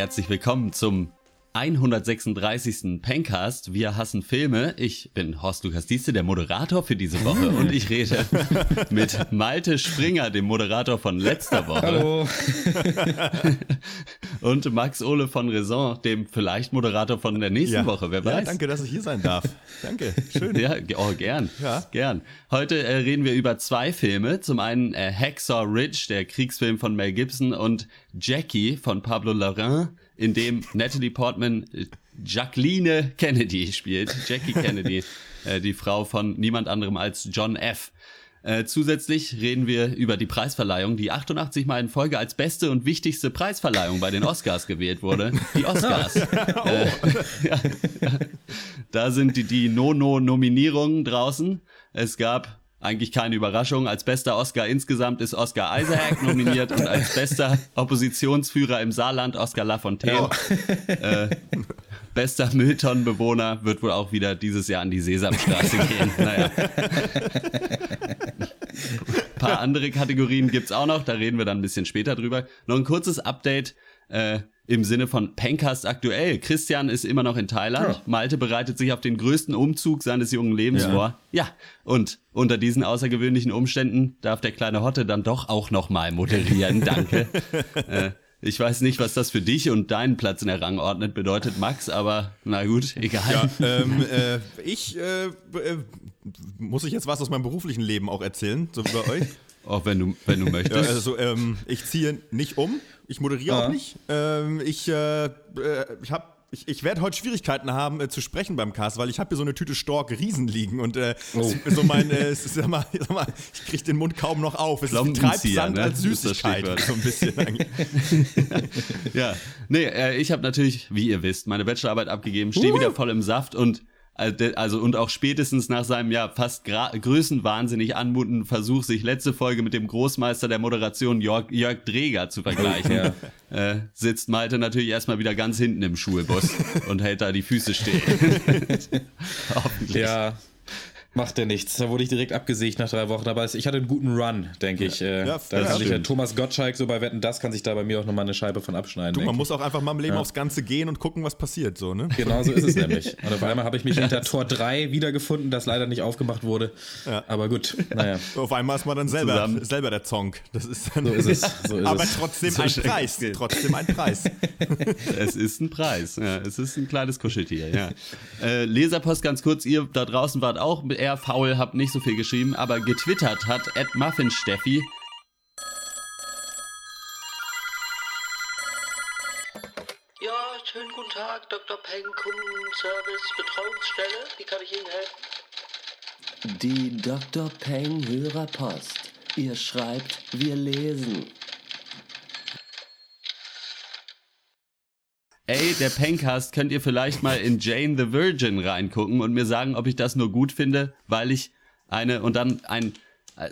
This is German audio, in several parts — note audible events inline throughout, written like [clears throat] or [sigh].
Herzlich willkommen zum 136. Pencast. Wir hassen Filme. Ich bin Horst Lukas Dieste, der Moderator für diese Woche [laughs] und ich rede mit Malte Springer, dem Moderator von letzter Woche. Hallo. [laughs] und Max Ole von Raison, dem vielleicht Moderator von der nächsten Ja. Woche. Wer Ja, weiß? danke, dass ich hier sein darf. Danke, schön. Ja, oh, gern. Ja. Gern. Heute äh, reden wir über zwei Filme. Zum einen äh, Hacksaw Ridge, der Kriegsfilm von Mel Gibson und Jackie von Pablo Larraín, in dem Natalie Portman äh, Jacqueline Kennedy spielt. Jackie Kennedy, [laughs] äh, die Frau von niemand anderem als John F. Äh, zusätzlich reden wir über die Preisverleihung, die 88 Mal in Folge als beste und wichtigste Preisverleihung bei den Oscars gewählt wurde. Die Oscars. [laughs] äh, ja, [laughs] ja. Da sind die, die No-No-Nominierungen draußen. Es gab eigentlich keine Überraschung. Als bester Oscar insgesamt ist Oscar Isaac nominiert und als bester Oppositionsführer im Saarland Oscar Lafontaine. Äh, bester Mülltonnenbewohner wird wohl auch wieder dieses Jahr an die Sesamstraße gehen. Naja. Ein paar andere Kategorien gibt's auch noch, da reden wir dann ein bisschen später drüber. Noch ein kurzes Update äh, im Sinne von Pencast aktuell. Christian ist immer noch in Thailand. Malte bereitet sich auf den größten Umzug seines jungen Lebens Ja. vor. Ja, und unter diesen außergewöhnlichen Umständen darf der kleine Hotte dann doch auch noch mal moderieren. [laughs] Danke. äh, ich weiß nicht, was das für dich und deinen Platz in der Rangordnung bedeutet, Max, aber na gut, egal. Ja, ähm, [laughs] äh, ich, äh, äh, muss ich jetzt was aus meinem beruflichen Leben auch erzählen, so wie bei euch? Auch wenn du, wenn du [laughs] Ja, möchtest. also, ähm, ich ziehe nicht um, ich moderiere Ah. auch nicht. Ähm, ich äh, äh, ich habe ich, ich werde heute Schwierigkeiten haben äh, zu sprechen beim Cast, weil ich habe hier so eine Tüte Stork Riesen liegen und äh, Oh. so mein, äh, sag mal, sag mal, ich kriege den Mund kaum noch auf. Es ist Treibsand ne? als Süßigkeit, so ein bisschen. [laughs] [laughs] Ja, nee, äh, ich habe natürlich, wie ihr wisst, meine Bachelorarbeit abgegeben, stehe wieder voll im Saft und also und auch spätestens nach seinem ja fast größenwahnsinnig anmutenden Versuch, sich letzte Folge mit dem Großmeister der Moderation Jörg, Jörg Dreger zu vergleichen, [laughs] Ja. äh, sitzt Malte natürlich erstmal wieder ganz hinten im Schulbus und hält da die Füße still. [laughs] [laughs] Hoffentlich. Ja, macht ja nichts. Da wurde ich direkt abgesägt nach drei Wochen. Aber ich hatte einen guten Run, denke ich. Äh, Ja, da ja. Thomas Gottschalk so bei Wetten, das kann sich da bei mir auch nochmal eine Scheibe von abschneiden. Du, man muss auch einfach mal im Leben aufs Ganze gehen und gucken, was passiert, so, ne? Genau so ist es [laughs] nämlich. Und auf einmal habe ich mich hinter Tor 3 wiedergefunden, das leider nicht aufgemacht wurde. Ja. Aber gut, naja. [laughs] Auf einmal ist man dann selber, Zusammen. selber der Zonk. Das ist dann So ist es. [laughs] So ist aber es. trotzdem So ein Preis. geht. Trotzdem ein Preis. Es ist ein Preis. Ja, es ist ein kleines Kuscheltier, ja. Äh, Leserpost ganz kurz, ihr da draußen wart auch eher faul, habt nicht so viel geschrieben, aber getwittert hat Ed Muffin Steffi. Ja, schönen guten Tag, Dr. Peng, Kundenservice, Betreuungsstelle. Wie kann ich Ihnen helfen? Die Dr. Peng Hörerpost. Ihr schreibt, wir lesen. Ey, der Pencast, könnt ihr vielleicht mal in Jane the Virgin reingucken und mir sagen, ob ich das nur gut finde, weil ich eine und dann ein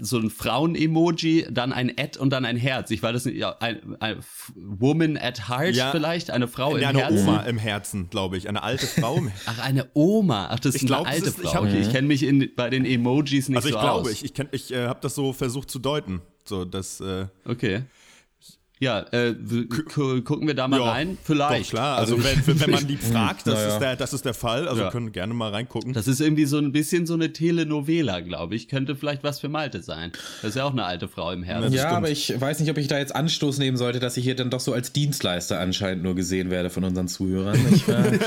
so ein Frauen-Emoji, dann ein Ad und dann ein Herz. Ich war das nicht, ja, ein, ein Woman at Heart Ja. vielleicht, eine Frau Ja, im eine Herzen. Oma im Herzen, glaube ich. Eine alte Frau. Im Ach, eine Oma. Ach, das ist Ich glaub, eine alte ist- ich Frau. hab- okay, ich kenne mich in, bei den Emojis nicht also ich so glaube, aus. ich, ich, kenn- ich äh, habe das so versucht zu deuten. So, das, äh, Okay. Ja, äh, gucken wir da mal ja, rein? Vielleicht. Doch, klar. Also, Also wenn, wenn man [laughs] die fragt, das, naja. ist der, das ist der Fall. Also Ja. können gerne mal reingucken. Das ist irgendwie so ein bisschen so eine Telenovela, glaube ich. Könnte vielleicht was für Malte sein. Das ist ja auch eine alte Frau im Herzen. Ja, aber ich weiß nicht, ob ich da jetzt Anstoß nehmen sollte, dass ich hier dann doch so als Dienstleister anscheinend nur gesehen werde von unseren Zuhörern. Ich, äh, [laughs]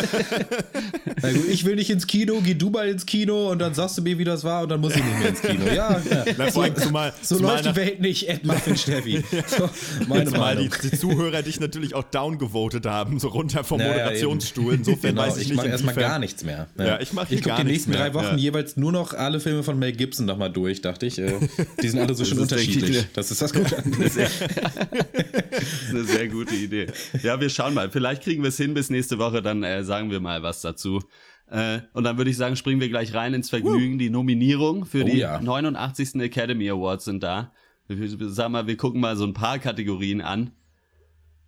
na gut, ich will nicht ins Kino, geh du mal ins Kino und dann sagst du mir, wie das war und dann muss ich nicht mehr ins Kino. Ja, ja. [laughs] Na, allem zumal, So zumal läuft die Welt nicht, Ed Muffin Steffi. So, meine Zumal die, die Zuhörer dich natürlich auch downgevotet haben, so runter vom Ja, ja, Moderationsstuhl. Insofern Genau, weiß ich, ich nicht, mache erstmal gar nichts mehr. Ja, ich mach hier Ich guck gar die nächsten drei Wochen ja. jeweils nur noch alle Filme von Mel Gibson nochmal durch, dachte ich. Äh, [laughs] Die sind alle so schön ich, unterschiedlich. Das ist das Gute [laughs] Das ist eine sehr gute Idee. Ja, wir schauen mal. Vielleicht kriegen wir es hin bis nächste Woche, dann äh, sagen wir mal was dazu. Äh, und dann würde ich sagen, springen wir gleich rein ins Vergnügen. Die Nominierung für Oh die ja. 89. Academy Awards sind da. Sag mal, wir gucken mal so ein paar Kategorien an.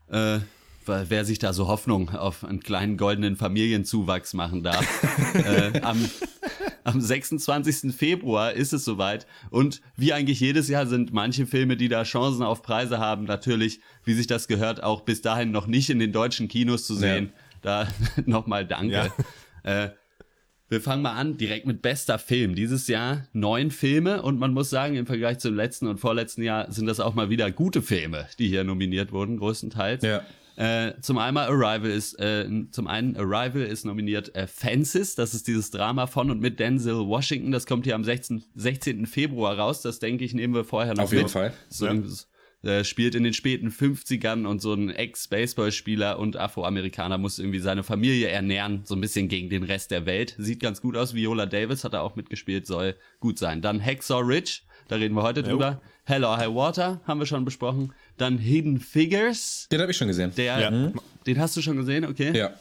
Äh, weil wer sich da so Hoffnung auf einen kleinen goldenen Familienzuwachs machen darf. [laughs] äh, am, am 26. Februar ist es soweit. Und wie eigentlich jedes Jahr sind manche Filme, die da Chancen auf Preise haben, natürlich, wie sich das gehört, auch bis dahin noch nicht in den deutschen Kinos zu sehen. Da [laughs] nochmal danke. Äh, wir fangen mal an, direkt mit bester Film. Dieses Jahr neun Filme und man muss sagen, im Vergleich zum letzten und vorletzten Jahr sind das auch mal wieder gute Filme, die hier nominiert wurden, größtenteils. Ja. Äh, zum einmal Arrival ist, äh, zum einen Arrival ist nominiert äh, Fences, das ist dieses Drama von und mit Denzel Washington, das kommt hier am 16, 16. Februar raus, das denke ich, nehmen wir vorher noch Auf jeden mit. Fall. So, Ja. Äh, spielt in den späten 50ern und so ein Ex-Baseballspieler und Afroamerikaner muss irgendwie seine Familie ernähren, so ein bisschen gegen den Rest der Welt. Sieht ganz gut aus. Viola Davis hat da auch mitgespielt, soll gut sein. Dann Hacksaw Ridge, da reden wir heute drüber. Hell or High Water haben wir schon besprochen. Dann Hidden Figures, Den habe ich schon gesehen. der, Ja. den hast du schon gesehen, okay? ja.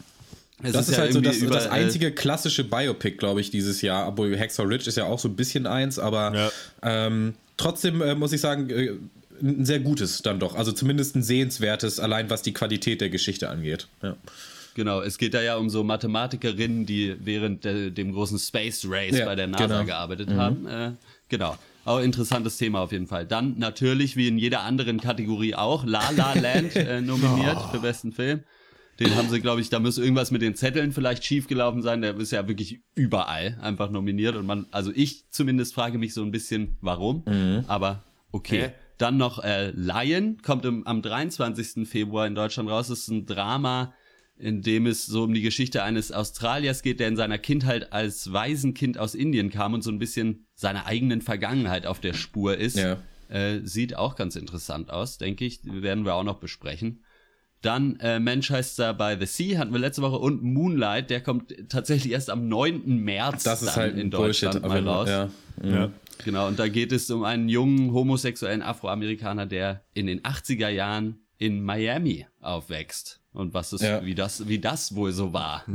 Es Das ist, ja halt so das, das äh, einzige klassische Biopic, glaube ich, dieses Jahr. Obwohl Hacksaw Ridge ist ja auch so ein bisschen eins, aber Ja. ähm, trotzdem äh, muss ich sagen, äh, ein sehr gutes dann doch. Also zumindest ein sehenswertes, allein was die Qualität der Geschichte angeht. Ja. Genau, es geht da ja um so Mathematikerinnen, die während de, dem großen Space Race Ja, bei der NASA genau. gearbeitet haben. Äh, genau. Auch interessantes Thema auf jeden Fall. Dann natürlich, wie in jeder anderen Kategorie auch, La La [laughs] Land äh, nominiert für besten Film. Den haben sie, glaube ich, da muss irgendwas mit den Zetteln vielleicht schiefgelaufen sein. Der ist ja wirklich überall einfach nominiert. Und man, also ich zumindest frage mich so ein bisschen, warum. Aber okay. Hä? Dann noch äh, Lion, kommt im, am 23. Februar in Deutschland raus. Das ist ein Drama, in dem es so um die Geschichte eines Australiers geht, der in seiner Kindheit als Waisenkind aus Indien kam und so ein bisschen seiner eigenen Vergangenheit auf der Spur ist. Ja. Äh, sieht auch ganz interessant aus, denke ich. Werden wir auch noch besprechen. Dann äh, Manchester by the Sea hatten wir letzte Woche und Moonlight, der kommt tatsächlich erst am 9. März Das ist halt in Bullshit. Deutschland mal raus. Ja. Ja. Genau, und da geht es um einen jungen homosexuellen Afroamerikaner, der in den 80er Jahren in Miami aufwächst. Und was ist, Ja. wie das, wie das wohl so war. [laughs]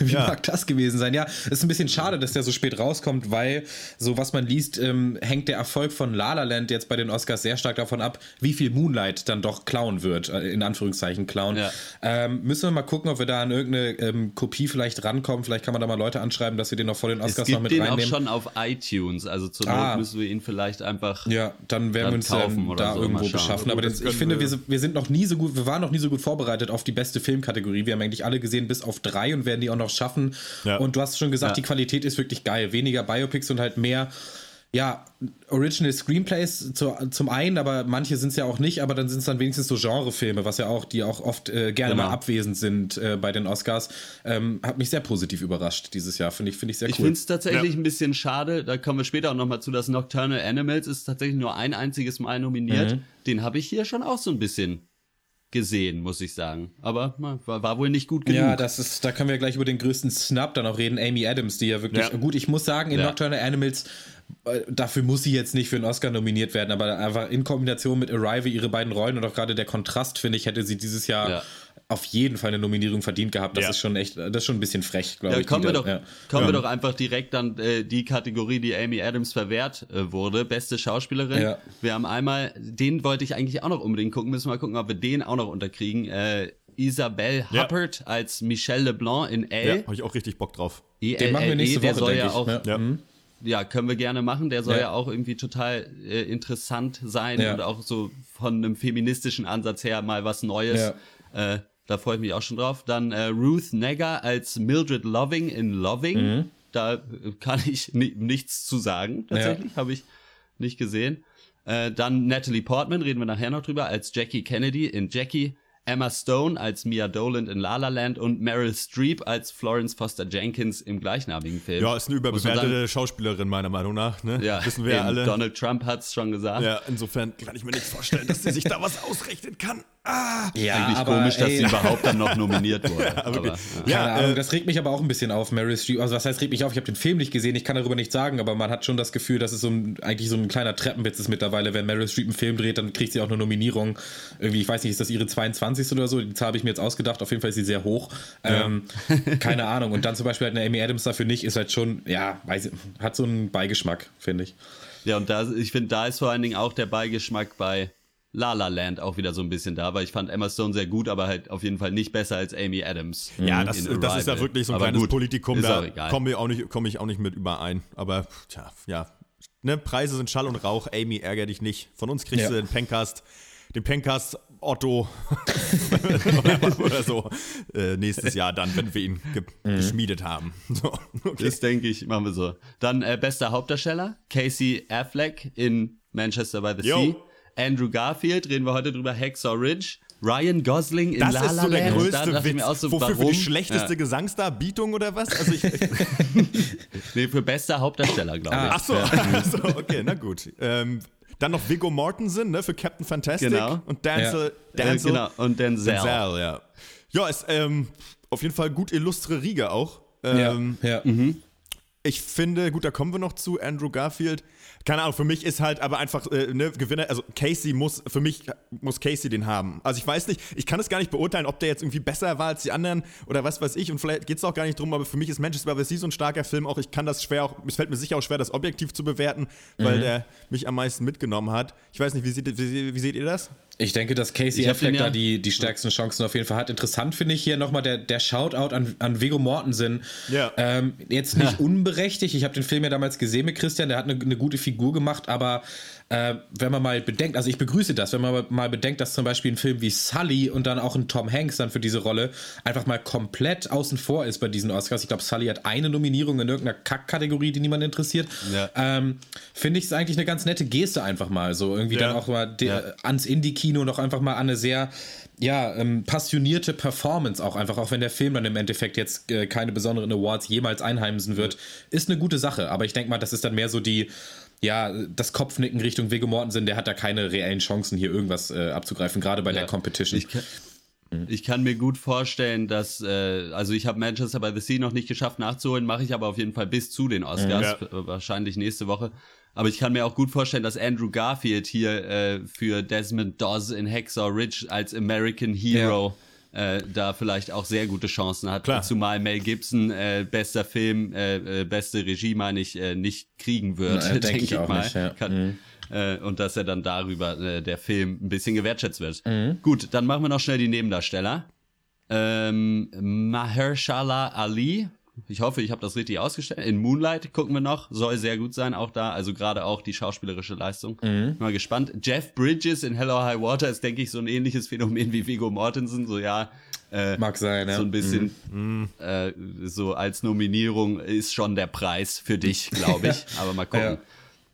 Wie Ja. mag das gewesen sein? Ja, ist ein bisschen schade, dass der so spät rauskommt, weil so was man liest, ähm, hängt der Erfolg von La La Land jetzt bei den Oscars sehr stark davon ab, wie viel Moonlight dann doch klauen wird, äh, in Anführungszeichen klauen. Ja. Ähm, müssen wir mal gucken, ob wir da an irgendeine ähm, Kopie vielleicht rankommen. Vielleicht kann man da mal Leute anschreiben, dass wir den noch vor den Es Oscars noch gibt mit den auch reinnehmen. schon auf iTunes, also zur Not Ah. müssen wir ihn vielleicht einfach. Ja, dann werden dann wir uns kaufen dann oder da so, irgendwo beschaffen. Aber Das ich finde, wir. wir, sind- wir sind noch nie so gut, wir waren noch nie so gut vorbereitet auf die beste Filmkategorie. Wir haben eigentlich alle gesehen bis auf drei und werden die auch noch schaffen. Ja. Und du hast schon gesagt, Ja. die Qualität ist wirklich geil. Weniger Biopics und halt mehr, ja, Original Screenplays zu, zum einen, aber manche sind es ja auch nicht, aber dann sind es dann wenigstens so Genrefilme, was ja auch, die auch oft äh, gerne Genau. mal abwesend sind äh, bei den Oscars. Ähm, hat mich sehr positiv überrascht dieses Jahr. Finde ich, finde ich sehr Ich cool. finde es tatsächlich Ja. ein bisschen schade, da kommen wir später auch nochmal zu, dass Nocturnal Animals ist tatsächlich nur ein einziges Mal nominiert. Mhm. Den habe ich hier schon auch so ein bisschen gesehen, muss ich sagen. Aber war, war wohl nicht gut genug. Ja, das ist, da können wir gleich über den größten Snub dann auch reden, Amy Adams, die ja wirklich, Ja. gut, ich muss sagen, in Ja. Nocturnal Animals, äh, dafür muss sie jetzt nicht für einen Oscar nominiert werden, aber einfach in Kombination mit Arrival ihre beiden Rollen und auch gerade der Kontrast, finde ich, hätte sie dieses Jahr Ja. Auf jeden Fall eine Nominierung verdient gehabt. Das Ja. ist schon echt, das ist schon ein bisschen frech, glaube Ja, ich. kommen wir da- doch, ja. kommen wir Ja. doch einfach direkt an äh, die Kategorie, die Amy Adams verwehrt äh, wurde. Beste Schauspielerin. Ja. Wir haben einmal, den wollte ich eigentlich auch noch unbedingt gucken. Müssen wir mal gucken, ob wir den auch noch unterkriegen. Äh, Isabelle Ja. Huppert als Michelle LeBlanc in Ja, L. habe ich auch richtig Bock drauf. Den machen wir nächste E, der Woche, soll denke ja ich. auch, Ja. Ja. ja, können wir gerne machen. Der soll Ja. ja, auch irgendwie total äh, interessant sein Ja. und auch so von einem feministischen Ansatz her mal was Neues. Äh, da freue ich mich auch schon drauf. Dann äh, Ruth Negger als Mildred Loving in Loving. Mhm. Da äh, kann ich ni nichts zu sagen, tatsächlich. Habe ich nicht gesehen. Äh, dann Natalie Portman, reden wir nachher noch drüber, als Jackie Kennedy in Jackie. Emma Stone als Mia Dolan in La La Land und Meryl Streep als Florence Foster Jenkins im gleichnamigen Film. Ja, ist eine überbewertete Schauspielerin, meiner Meinung nach. Ne? ja, Wissen wir ja alle. Donald Trump hat's schon gesagt. Ja, insofern kann ich mir nicht vorstellen, dass sie sich da was ausrechnen kann. Ah! Ja, Eigentlich aber, komisch, dass ey, sie überhaupt dann noch nominiert [laughs] wurde. aber, wirklich. ja. Keine Ja, Ahnung, äh, das regt mich aber auch ein bisschen auf, Meryl Streep. Also was heißt regt mich auf? Ich habe den Film nicht gesehen, ich kann darüber nichts sagen, aber man hat schon das Gefühl, dass es so ein, eigentlich so ein kleiner Treppenwitz ist mittlerweile. Wenn Meryl Streep einen Film dreht, dann kriegt sie auch eine Nominierung. Irgendwie, ich weiß nicht, ist das ihre 22. oder so? Die Zahl habe ich mir jetzt ausgedacht. Auf jeden Fall ist sie sehr hoch. Ähm, keine Ahnung. Und dann zum Beispiel halt eine Amy Adams dafür nicht, ist halt schon, ja, weiß, ich, hat so einen Beigeschmack, finde ich. ja, und da, ich finde, da ist vor allen Dingen auch der Beigeschmack bei La La Land auch wieder so ein bisschen da, weil ich fand Emma Stone sehr gut, aber halt auf jeden Fall nicht besser als Amy Adams. Ja, das, das ist ja wirklich so ein Aber kleines gut, Politikum, da komme ich, auch nicht- komm ich auch nicht mit überein. Aber tja, ja, ne, Preise sind Schall und Rauch. Amy, ärger dich nicht. Von uns kriegst Ja. du den Pencast, den Pencast Otto oder, [laughs] oder so äh, nächstes Jahr dann, wenn wir ihn ge Mhm. geschmiedet haben. [laughs] So, okay. Das denke ich, machen wir so. Dann äh, bester Hauptdarsteller, Casey Affleck in Manchester by the Yo. Sea. Andrew Garfield, reden wir heute drüber, Hacksaw Ridge. Ryan Gosling in Das La ist so der. Da größte ich Witz. mir auch so, Wofür für warum? die schlechteste Ja. Gesangsdarbietung oder was? Also ich, [laughs] Nee, für bester Hauptdarsteller, glaube ich. ach so, [laughs] ach so, okay, na gut. Ähm, dann noch Viggo Mortensen ne, für Captain Fantastic Genau. und Denzel, Äh, Denzel, genau, und Denzel. Denzel, ja. Ja, ist ähm, auf jeden Fall gut illustre Riege auch. Ja, Ähm, ja. Ich finde, gut, da kommen wir noch zu, Andrew Garfield. Keine Ahnung, für mich ist halt aber einfach äh, ne, Gewinner, also Casey muss, für mich muss Casey den haben. Also ich weiß nicht, ich kann es gar nicht beurteilen, ob der jetzt irgendwie besser war als die anderen oder was weiß ich und vielleicht geht es auch gar nicht drum, aber für mich ist Manchester by the Sea so ein starker Film, auch ich kann das schwer, auch, es fällt mir sicher auch schwer, das objektiv zu bewerten, weil der mich am meisten mitgenommen hat. Ich weiß nicht, wie seht, wie, wie seht ihr das? Ich denke, dass Casey Affleck ja- da die, die stärksten Chancen auf jeden Fall hat. Interessant finde ich hier nochmal der, der Shoutout an, an Viggo Mortensen. Ja. Ähm, jetzt nicht [laughs] unberechtigt. Ich habe den Film ja damals gesehen mit Christian. Der hat eine, eine gute Figur gemacht. Aber äh, wenn man mal bedenkt, also ich begrüße das, wenn man mal bedenkt, dass zum Beispiel ein Film wie Sully und dann auch ein Tom Hanks dann für diese Rolle einfach mal komplett außen vor ist bei diesen Oscars. Ich glaube, Sully hat eine Nominierung in irgendeiner Kack-Kategorie, die niemand interessiert. Ja. Ähm, finde ich es eigentlich eine ganz nette Geste einfach mal. So irgendwie Ja. dann auch mal Ja. ans Indie-Kino noch einfach mal an eine sehr ja, ähm, passionierte Performance auch einfach, auch wenn der Film dann im Endeffekt jetzt äh, keine besonderen Awards jemals einheimsen wird, ist eine gute Sache. Aber ich denke mal, das ist dann mehr so die, ja, das Kopfnicken Richtung Viggo Mortensen, der hat da keine reellen Chancen, hier irgendwas äh, abzugreifen, gerade bei der Competition. Ich kann, ich kann mir gut vorstellen, dass, äh, also ich habe Manchester by the Sea noch nicht geschafft nachzuholen, mache ich aber auf jeden Fall bis zu den Oscars, Ja. äh, wahrscheinlich nächste Woche. Aber ich kann mir auch gut vorstellen, dass Andrew Garfield hier äh, für Desmond Doss in Hacksaw Ridge als American Hero äh, da vielleicht auch sehr gute Chancen hat. Klar. Zumal Mel Gibson äh, bester Film, äh, äh, beste Regie, meine ich, äh, nicht kriegen wird, Na, denk [laughs] denke ich ich, mal. nicht, ja. Kann, äh, und dass er dann darüber äh, der Film ein bisschen gewertschätzt wird. Mhm. Gut, dann machen wir noch schnell die Nebendarsteller. Ähm, Mahershala Ali, ich hoffe, ich habe das richtig ausgestellt. In Moonlight gucken wir noch, soll sehr gut sein, auch da, also gerade auch die schauspielerische Leistung. Bin mal gespannt. Jeff Bridges in Hello High Water ist, denke ich, so ein ähnliches Phänomen wie Viggo Mortensen, so ja. Äh, Mag sein, ja. so ein bisschen äh, so als Nominierung ist schon der Preis für dich, glaube [laughs] ich. Aber mal gucken. Ja.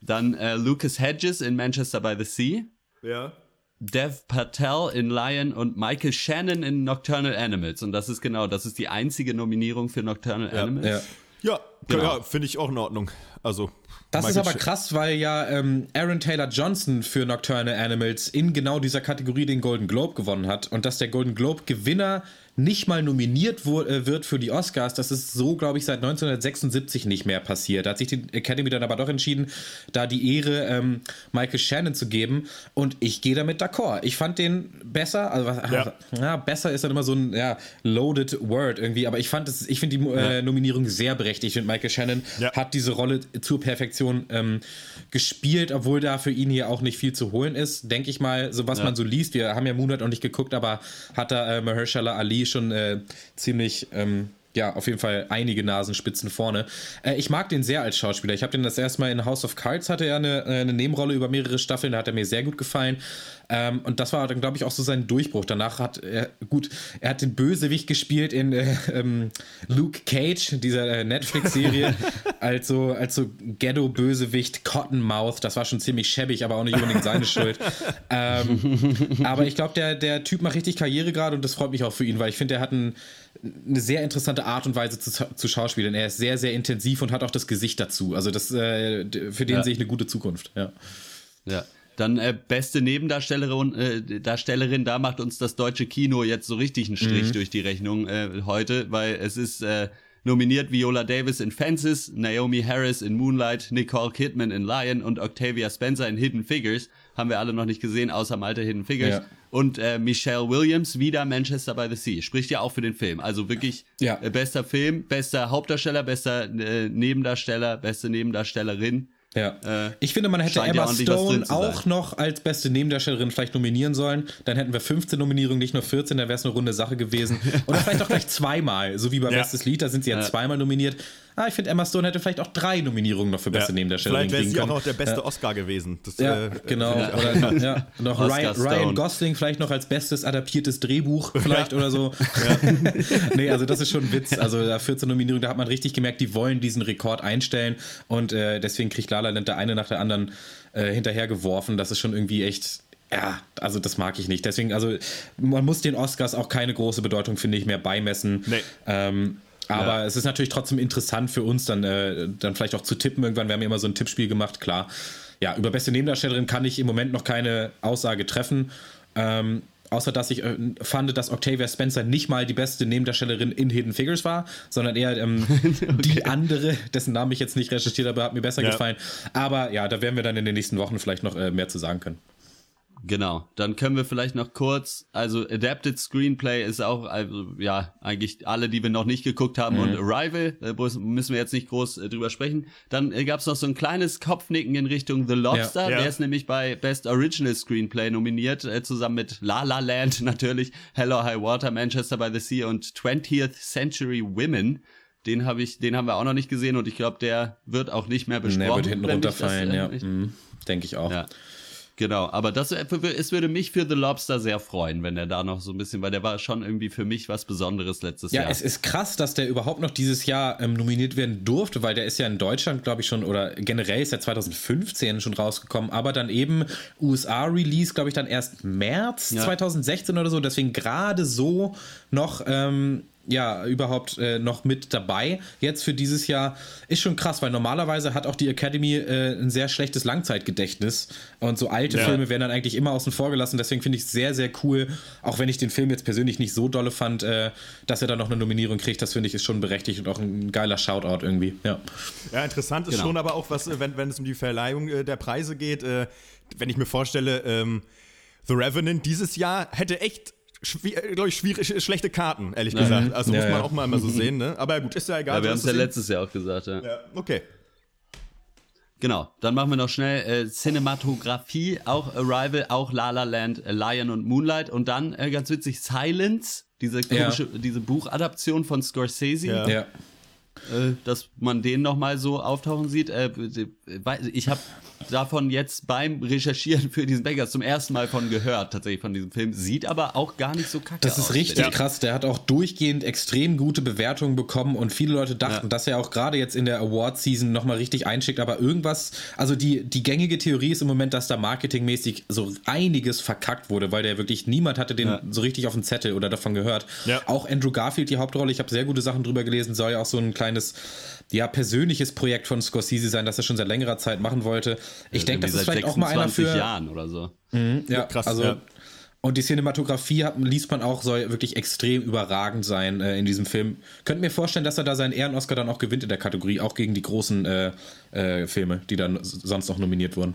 Dann äh, Lucas Hedges in Manchester by the Sea. Ja. Dev Patel in Lion und Michael Shannon in Nocturnal Animals. Und das ist genau, das ist die einzige Nominierung für Nocturnal Animals. ja. Ja, Genau. ja finde ich auch in Ordnung. Also. Das ist Michael aber Sch- krass, weil ja ähm, Aaron Taylor Johnson für Nocturnal Animals in genau dieser Kategorie den Golden Globe gewonnen hat und dass der Golden Globe Gewinner nicht mal nominiert äh, wird für die Oscars, das ist so, glaube ich, seit 1976 nicht mehr passiert. Da hat sich die Academy dann aber doch entschieden, da die Ehre ähm, Michael Shannon zu geben und ich gehe damit d'accord. Ich fand den besser, also was, Ja. ja. besser ist dann immer so ein ja, loaded word irgendwie, aber ich fand es, ich finde die äh, Nominierung sehr berechtigt. Ich finde Michael Shannon Ja. hat diese Rolle zur Perfektion ähm, gespielt, obwohl da für ihn hier auch nicht viel zu holen ist, denke ich mal, so was man so liest. Wir haben ja Moonlight noch nicht geguckt, aber hat da äh, Mahershala Ali schon äh, ziemlich ähm, ja, auf jeden Fall einige Nasenspitzen vorne. Äh, ich mag den sehr als Schauspieler. Ich habe den das erste Mal in House of Cards, hatte er eine, äh, eine Nebenrolle über mehrere Staffeln, da hat er mir sehr gut gefallen. Ähm, und das war dann, glaube ich, auch so sein Durchbruch. Danach hat er, gut, er hat den Bösewicht gespielt in äh, ähm, Luke Cage, dieser äh, Netflix-Serie, [laughs] als so, als so Ghetto-Bösewicht Cottonmouth. Das war schon ziemlich schäbig, aber auch nicht unbedingt seine Schuld. Ähm, [laughs] aber ich glaube, der, der Typ macht richtig Karriere gerade und das freut mich auch für ihn, weil ich finde, er hat ein, eine sehr interessante Art und Weise zu, zu schauspielen. Er ist sehr, sehr intensiv und hat auch das Gesicht dazu. Also das, äh, für den Ja. sehe ich eine gute Zukunft. Ja. Ja. Dann äh, beste Nebendarstellerin, äh, Darstellerin, da macht uns das deutsche Kino jetzt so richtig einen Strich durch die Rechnung äh, heute, weil es ist äh, nominiert Viola Davis in Fences, Naomi Harris in Moonlight, Nicole Kidman in Lion und Octavia Spencer in Hidden Figures. Haben wir alle noch nicht gesehen, außer Malte Hidden Figures. Ja. Und äh, Michelle Williams wieder Manchester by the Sea. Spricht ja auch für den Film. Also wirklich Ja. äh, bester Film, bester Hauptdarsteller, bester äh, Nebendarsteller, beste Nebendarstellerin. Ja. Äh, ich finde, man hätte ja Emma Stone auch noch als beste Nebendarstellerin vielleicht nominieren sollen. Dann hätten wir 15 Nominierungen, nicht nur 14, dann wäre es eine runde Sache gewesen. [laughs] Oder vielleicht auch gleich zweimal, so wie bei Ja. Bestes Lied, da sind sie ja, zweimal nominiert. Ah, ich finde, Emma Stone hätte vielleicht auch drei Nominierungen noch für beste Nebendarstellerin Vielleicht wäre sie auch können. noch der beste Oscar gewesen. Das, Ja, äh, genau. auch. Oder ja, noch Ryan. Ryan Gosling vielleicht noch als bestes adaptiertes Drehbuch vielleicht oder so. [laughs] nee, also das ist schon ein Witz. Also da 14 Nominierungen, da hat man richtig gemerkt, die wollen diesen Rekord einstellen und äh, deswegen kriegt La La Land der eine nach der anderen äh, hinterhergeworfen. Das ist schon irgendwie echt ja, also das mag ich nicht. Deswegen, also man muss den Oscars auch keine große Bedeutung, finde ich, mehr beimessen. Nee. Ähm, aber Ja. es ist natürlich trotzdem interessant für uns, dann, äh, dann vielleicht auch zu tippen. Irgendwann, wir haben ja immer so ein Tippspiel gemacht, klar. Ja, über beste Nebendarstellerin kann ich im Moment noch keine Aussage treffen. Ähm, außer dass ich äh, fand, dass Octavia Spencer nicht mal die beste Nebendarstellerin in Hidden Figures war, sondern eher ähm, [laughs] die andere, dessen Namen ich jetzt nicht recherchiert habe, hat mir besser Ja. gefallen. Aber ja, da werden wir dann in den nächsten Wochen vielleicht noch äh, mehr zu sagen können. Genau, dann können wir vielleicht noch kurz, also Adapted Screenplay ist auch, also ja, eigentlich alle, die wir noch nicht geguckt haben und Arrival, äh, müssen wir jetzt nicht groß äh, drüber sprechen. Dann äh, gab es noch so ein kleines Kopfnicken in Richtung The Lobster, Ja. Ja. der ist nämlich bei Best Original Screenplay nominiert, äh, zusammen mit La La Land [laughs] natürlich, Hello High Water, Manchester by the Sea und 20th Century Women. Den habe ich, den haben wir auch noch nicht gesehen und ich glaube, der wird auch nicht mehr besprochen. Der wird hinten das, runterfallen, äh, ja. Mhm, Denke ich auch. ja. Genau, aber das, es würde mich für The Lobster sehr freuen, wenn er da noch so ein bisschen, weil der war schon irgendwie für mich was Besonderes letztes Ja, Jahr. es ist krass, dass der überhaupt noch dieses Jahr ähm, nominiert werden durfte, weil der ist ja in Deutschland, glaube ich, schon, oder generell ist er 2015 schon rausgekommen, aber dann eben USA-Release, glaube ich, dann erst März Ja. 2016 oder so, deswegen gerade so noch, ähm, ja, überhaupt äh, noch mit dabei. Jetzt für dieses Jahr ist schon krass, weil normalerweise hat auch die Academy äh, ein sehr schlechtes Langzeitgedächtnis und so alte Ja. Filme werden dann eigentlich immer außen vor gelassen. Deswegen finde ich es sehr, sehr cool, auch wenn ich den Film jetzt persönlich nicht so dolle fand, äh, dass er dann noch eine Nominierung kriegt. Das finde ich ist schon berechtigt und auch ein geiler Shoutout irgendwie. Ja. Ja, interessant ist Genau. schon aber auch, was, äh, wenn, wenn es um die Verleihung äh, der Preise geht, äh, wenn ich mir vorstelle, ähm, The Revenant dieses Jahr hätte echt, glaube ich, schwierig, schlechte Karten, ehrlich gesagt. Also Ja, muss man ja. auch mal immer so [laughs] sehen, ne? Aber gut, ist ja egal. ja, wir haben es ja letztes Jahr auch gesagt, ja. Ja, okay. Genau, dann machen wir noch schnell äh, Cinematografie, auch Arrival, auch La La Land, äh, Lion und Moonlight und dann äh, ganz witzig Silence, diese komische, diese Buchadaption von Scorsese. Ja. Ja. äh, dass man den nochmal so auftauchen sieht. Äh, ich habe davon jetzt beim Recherchieren für diesen Bangers zum ersten Mal von gehört, tatsächlich von diesem Film. Sieht aber auch gar nicht so kacke Das aus. ist richtig finde ich. krass. Der hat auch durchgehend extrem gute Bewertungen bekommen und viele Leute dachten, Ja. dass er auch gerade jetzt in der Award-Season nochmal richtig einschickt. Aber irgendwas, also die, die gängige Theorie ist im Moment, dass da marketingmäßig so einiges verkackt wurde, weil der wirklich niemand hatte den Ja. so richtig auf dem Zettel oder davon gehört. Ja. Auch Andrew Garfield, die Hauptrolle, ich habe sehr gute Sachen drüber gelesen, soll ja auch so ein kleines, ja, persönliches Projekt von Scorsese sein, das er schon seit längerer Zeit machen wollte. Ich denke, das ist vielleicht auch mal einer 26 für. Jahren oder so. Ja, Krass, also ja. und die Cinematografie hat, liest man auch, soll wirklich extrem überragend sein äh, in diesem Film. Könnt mir vorstellen, dass er da seinen Ehren-Oscar dann auch gewinnt in der Kategorie, auch gegen die großen äh, äh, Filme, die dann sonst noch nominiert wurden.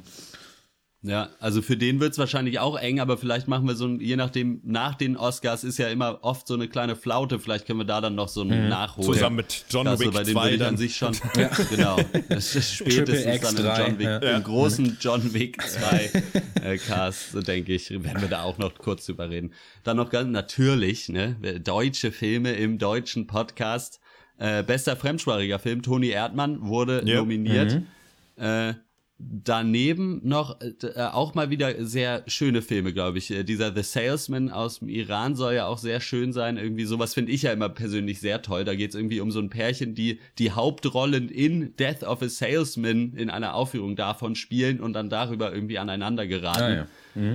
Ja, also für den wird's wahrscheinlich auch eng, aber vielleicht machen wir so ein, je nachdem, nach den Oscars ist ja immer oft so eine kleine Flaute, vielleicht können wir da dann noch so ein Nachholen. Zusammen mit John Wick bei dem 2 würde ich dann. an sich schon, [laughs] genau, das ist [laughs] spätestens dann im 3, John Wick, ja. im großen John Wick [laughs] 2 äh, Cast, so denke ich, werden wir da auch noch kurz drüber reden. Dann noch ganz natürlich, ne, deutsche Filme im deutschen Podcast, äh, bester fremdsprachiger Film, Toni Erdmann wurde Ja. nominiert. Mhm. Äh, daneben noch äh, äh, auch mal wieder sehr schöne Filme, glaube ich. Äh, dieser The Salesman aus dem Iran soll ja auch sehr schön sein. Irgendwie sowas finde ich ja immer persönlich sehr toll. Da geht es irgendwie um so ein Pärchen, die die Hauptrollen in Death of a Salesman in einer Aufführung davon spielen und dann darüber irgendwie aneinander geraten. Ah,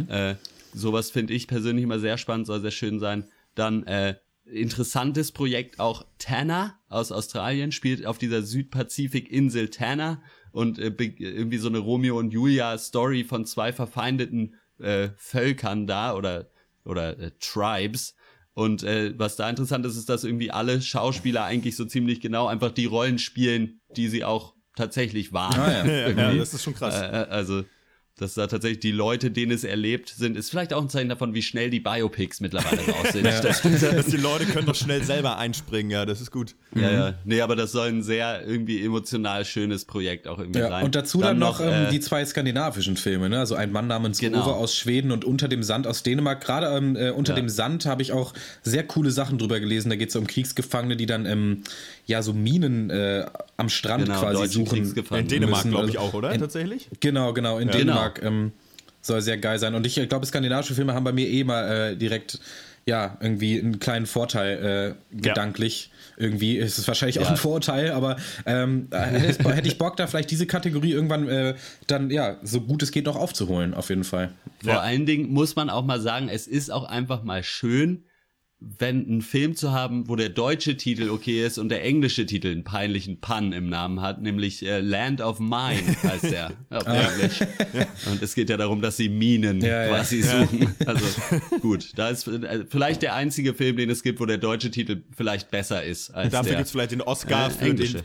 Äh, sowas finde ich persönlich immer sehr spannend, soll sehr schön sein. Dann äh, interessantes Projekt auch Tanner aus Australien spielt auf dieser Südpazifik-Insel Tanner und äh, irgendwie so eine Romeo und Julia Story von zwei verfeindeten äh, Völkern da oder oder äh, Tribes. Und äh, was da interessant ist, ist, dass irgendwie alle Schauspieler eigentlich so ziemlich genau einfach die Rollen spielen, die sie auch tatsächlich waren. Ah, ja. [laughs] Ja, ja, das ist schon krass. Äh, also dass da tatsächlich die Leute, denen es erlebt sind, ist vielleicht auch ein Zeichen davon, wie schnell die Biopics mittlerweile raus sind. [laughs] ja. dass die Leute können doch schnell selber einspringen, ja, das ist gut. Ja, ja. Nee, aber das soll ein sehr irgendwie emotional schönes Projekt auch irgendwie ja, sein. Und dazu dann, dann noch, ähm, äh, die zwei skandinavischen Filme, ne? Also ein Mann namens genau. Ove aus Schweden und Unter dem Sand aus Dänemark. Gerade ähm, äh, Unter ja. dem Sand habe ich auch sehr coole Sachen drüber gelesen. Da geht es um Kriegsgefangene, die dann ähm, ja so Minen äh, am Strand genau, quasi suchen. In Dänemark, glaube ich, auch, oder? In, Tatsächlich? Genau, genau, in Dänemark. Genau. Ähm, soll sehr geil sein. Und ich glaube, skandinavische Filme haben bei mir eh mal äh, direkt, ja, irgendwie einen kleinen Vorteil äh, gedanklich. Ja. Irgendwie ist es wahrscheinlich ja. auch ein Vorteil, aber ähm, hätte ich Bock, da vielleicht diese Kategorie irgendwann äh, dann, ja, so gut es geht noch aufzuholen, auf jeden Fall. Vor ja. allen Dingen muss man auch mal sagen, es ist auch einfach mal schön, wenn ein Film zu haben, wo der deutsche Titel okay ist und der englische Titel einen peinlichen Pun im Namen hat, nämlich äh, Land of Mine heißt der [laughs] auf ah. Englisch. Und es geht ja darum, dass sie Minen ja, quasi ja. suchen. Also gut, da ist äh, vielleicht der einzige Film, den es gibt, wo der deutsche Titel vielleicht besser ist als Dafür gibt es vielleicht den Oscar äh, für den, [laughs]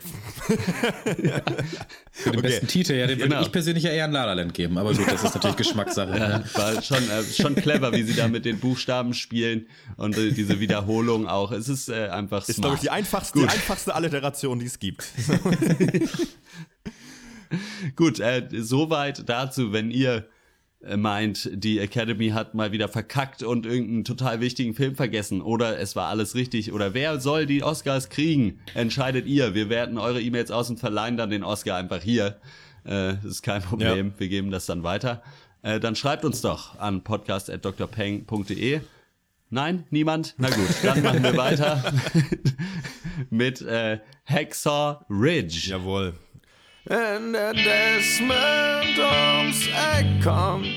für den okay. besten Titel. Ja, den genau. würde ich persönlich ja eher an La La Land geben, aber gut, das ist natürlich [laughs] Geschmackssache. Ja, war schon, äh, schon clever, wie sie da mit den Buchstaben spielen und äh, diese Wiederholung auch. Es ist äh, einfach Ist, glaube ich, die einfachste, die einfachste Alliteration, die es gibt. [laughs] Gut, äh, soweit dazu, wenn ihr äh, meint, die Academy hat mal wieder verkackt und irgendeinen total wichtigen Film vergessen oder es war alles richtig oder wer soll die Oscars kriegen, entscheidet ihr. Wir werten eure E-Mails aus und verleihen dann den Oscar einfach hier. Äh, das ist kein Problem, ja. wir geben das dann weiter. Äh, dann schreibt uns doch an podcast.drpeng.de Nein, niemand? Na gut, dann machen wir weiter [laughs] mit äh, Hacksaw Ridge. Jawohl. Wenn der Desmond ums Eck kommt,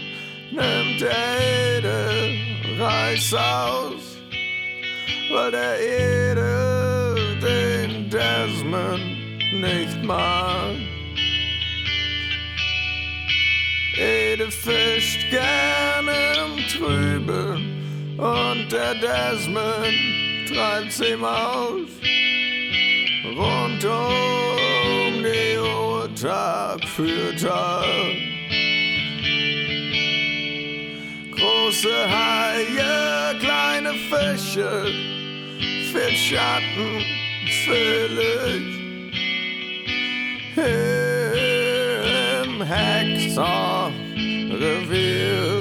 nimmt der Ede Reis aus, weil der Ede den Desmond nicht mag. Ede fischt gerne im Trüben und der Desmond treibt's ihm aus. Rund um die Uhr Tag für Tag. Große Haie, kleine Fische, viel Schatten, viel. Im Hexer-Revier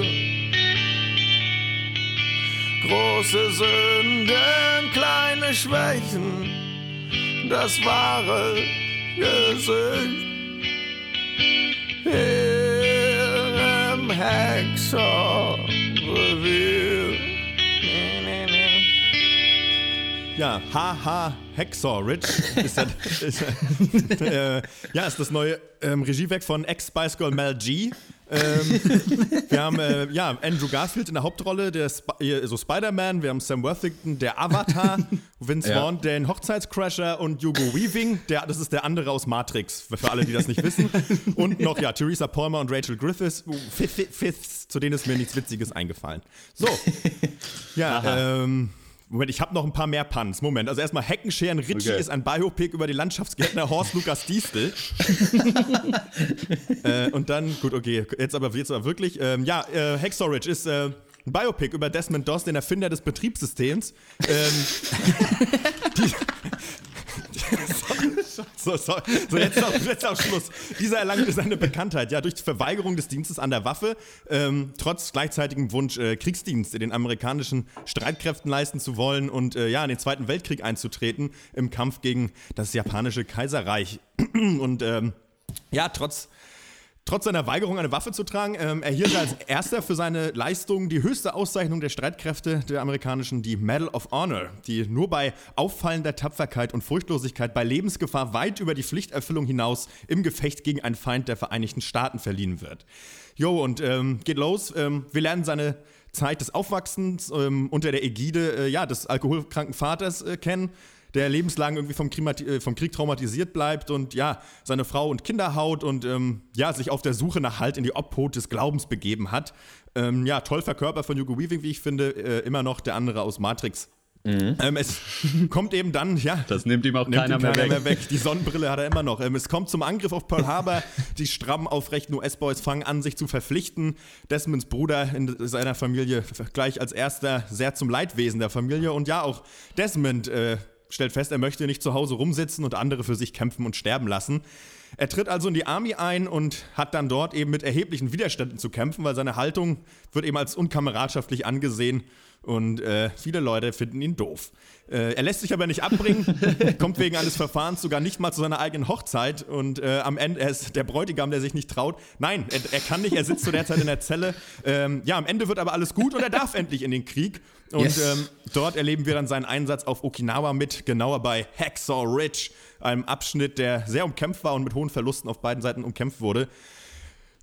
große Sünden, kleine Schwächen, das wahre Gesicht. Hier im Hexer Review. Ja, haha, Hexor Rich ist, das, ist, [laughs] äh, ja, ist das neue ähm, Regiewerk von Ex-Spice Girl Mel G. Ähm, [laughs] wir haben äh, ja, Andrew Garfield in der Hauptrolle, der Sp so Spider-Man. Wir haben Sam Worthington, der Avatar. [laughs] Vince ja. Vaughn, den Hochzeitscrasher. Und Hugo Weaving, der, das ist der andere aus Matrix, für alle, die das nicht wissen. Und noch, ja, Theresa Palmer und Rachel Griffiths, Fifths, zu denen ist mir nichts Witziges eingefallen. So. Ja, ähm. Moment, ich habe noch ein paar mehr Puns. Moment, also erstmal Heckenscheren Ritchie okay. ist ein Biopic über die Landschaftsgärtner Horst Lukas Diestel. [laughs] äh, und dann, gut, okay, jetzt aber, jetzt aber wirklich. Ähm, ja, äh, Hexorridge ist äh, ein Biopic über Desmond Doss, den Erfinder des Betriebssystems. Ähm, [laughs] die, [laughs] so, so, so jetzt, auf, jetzt auf Schluss. Dieser erlangte seine Bekanntheit ja durch die Verweigerung des Dienstes an der Waffe, ähm, trotz gleichzeitigem Wunsch, äh, Kriegsdienst in den amerikanischen Streitkräften leisten zu wollen und äh, ja, in den Zweiten Weltkrieg einzutreten im Kampf gegen das japanische Kaiserreich. und ähm, ja, trotz Trotz seiner Weigerung, eine Waffe zu tragen, ähm, erhielt er als erster für seine Leistung die höchste Auszeichnung der Streitkräfte der amerikanischen, die Medal of Honor, die nur bei auffallender Tapferkeit und Furchtlosigkeit bei Lebensgefahr weit über die Pflichterfüllung hinaus im Gefecht gegen einen Feind der Vereinigten Staaten verliehen wird. Jo, und ähm, geht los. Ähm, wir lernen seine Zeit des Aufwachsens ähm, unter der Ägide äh, ja, des alkoholkranken Vaters äh, kennen der lebenslang irgendwie vom Krieg, äh, vom Krieg, traumatisiert bleibt und ja, seine Frau und Kinder haut und ähm, ja, sich auf der Suche nach Halt in die Obhut des Glaubens begeben hat. Ähm, ja, toll verkörpert von Hugo Weaving, wie ich finde, äh, immer noch der andere aus Matrix. Ähm, es kommt eben dann, ja. Das nimmt ihm auch nimmt keiner, ihm mehr, keiner weg. mehr weg. Die Sonnenbrille hat er immer noch. Ähm, es kommt zum Angriff auf Pearl Harbor. Die strammen aufrechten US-Boys fangen an, sich zu verpflichten. Desmonds Bruder in seiner Familie gleich als erster sehr zum Leidwesen der Familie. Und ja, auch Desmond äh, stellt fest, er möchte nicht zu Hause rumsitzen und andere für sich kämpfen und sterben lassen. Er tritt also in die Army ein und hat dann dort eben mit erheblichen Widerständen zu kämpfen, weil seine Haltung wird eben als unkameradschaftlich angesehen und äh, viele Leute finden ihn doof. Äh, er lässt sich aber nicht abbringen, [laughs] kommt wegen eines Verfahrens sogar nicht mal zu seiner eigenen Hochzeit und äh, am Ende, er ist der Bräutigam, der sich nicht traut. Nein, er, er kann nicht, er sitzt zu der Zeit in der Zelle. Ähm, ja, am Ende wird aber alles gut und er darf endlich in den Krieg. Und Yes. ähm, dort erleben wir dann seinen Einsatz auf Okinawa mit, genauer bei Hacksaw Ridge, einem Abschnitt, der sehr umkämpft war und mit hohen Verlusten auf beiden Seiten umkämpft wurde.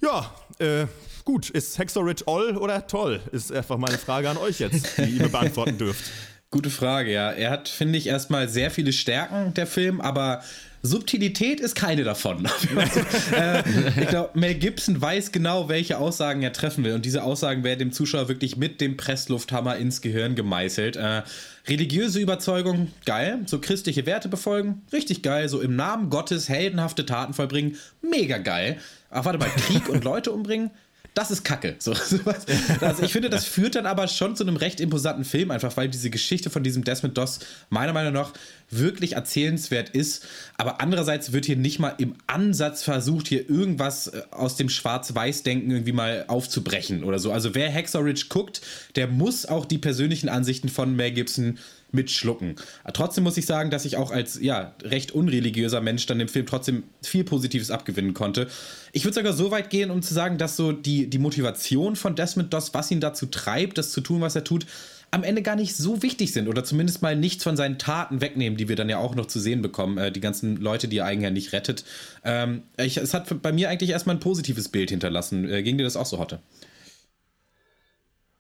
Ja, äh, gut, ist Ridge all oder toll? Ist einfach meine Frage an euch jetzt, die ihr beantworten dürft. [laughs] Gute Frage, ja. Er hat, finde ich, erstmal sehr viele Stärken, der Film, aber Subtilität ist keine davon. [laughs] äh, ich glaube, Mel Gibson weiß genau, welche Aussagen er treffen will. Und diese Aussagen werden dem Zuschauer wirklich mit dem Presslufthammer ins Gehirn gemeißelt. Äh, religiöse Überzeugung, geil. So christliche Werte befolgen, richtig geil. So im Namen Gottes heldenhafte Taten vollbringen, mega geil. Ach, warte mal, Krieg und Leute umbringen, das ist Kacke. So, [laughs] sowas. also ich finde, das führt dann aber schon zu einem recht imposanten Film, einfach weil diese Geschichte von diesem Desmond Doss meiner Meinung nach wirklich erzählenswert ist. Aber andererseits wird hier nicht mal im Ansatz versucht, hier irgendwas äh, aus dem Schwarz-Weiß-Denken irgendwie mal aufzubrechen oder so. Also wer Ridge guckt, der muss auch die persönlichen Ansichten von Mel Gibson mitschlucken. Trotzdem muss ich sagen, dass ich auch als ja, recht unreligiöser Mensch dann dem Film trotzdem viel Positives abgewinnen konnte. Ich würde sogar so weit gehen, um zu sagen, dass so die, die Motivation von Desmond Doss, was ihn dazu treibt, das zu tun, was er tut, am Ende gar nicht so wichtig sind oder zumindest mal nichts von seinen Taten wegnehmen, die wir dann ja auch noch zu sehen bekommen. Äh, die ganzen Leute, die er eigentlich nicht rettet. Ähm, ich, es hat bei mir eigentlich erstmal ein positives Bild hinterlassen. Äh, ging dir das auch so, Hotte?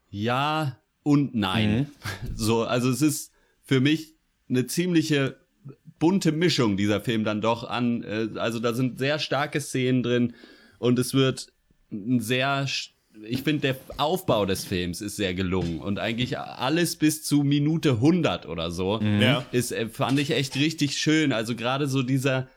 Ja und nein. [laughs] So, also es ist für mich eine ziemliche bunte Mischung dieser Film dann doch an. Äh, also da sind sehr starke Szenen drin und es wird ein sehr ich finde, der Aufbau des Films ist sehr gelungen und eigentlich alles bis zu Minute 100 oder so Ja. ist, äh, fand ich echt richtig schön. Also gerade so dieser,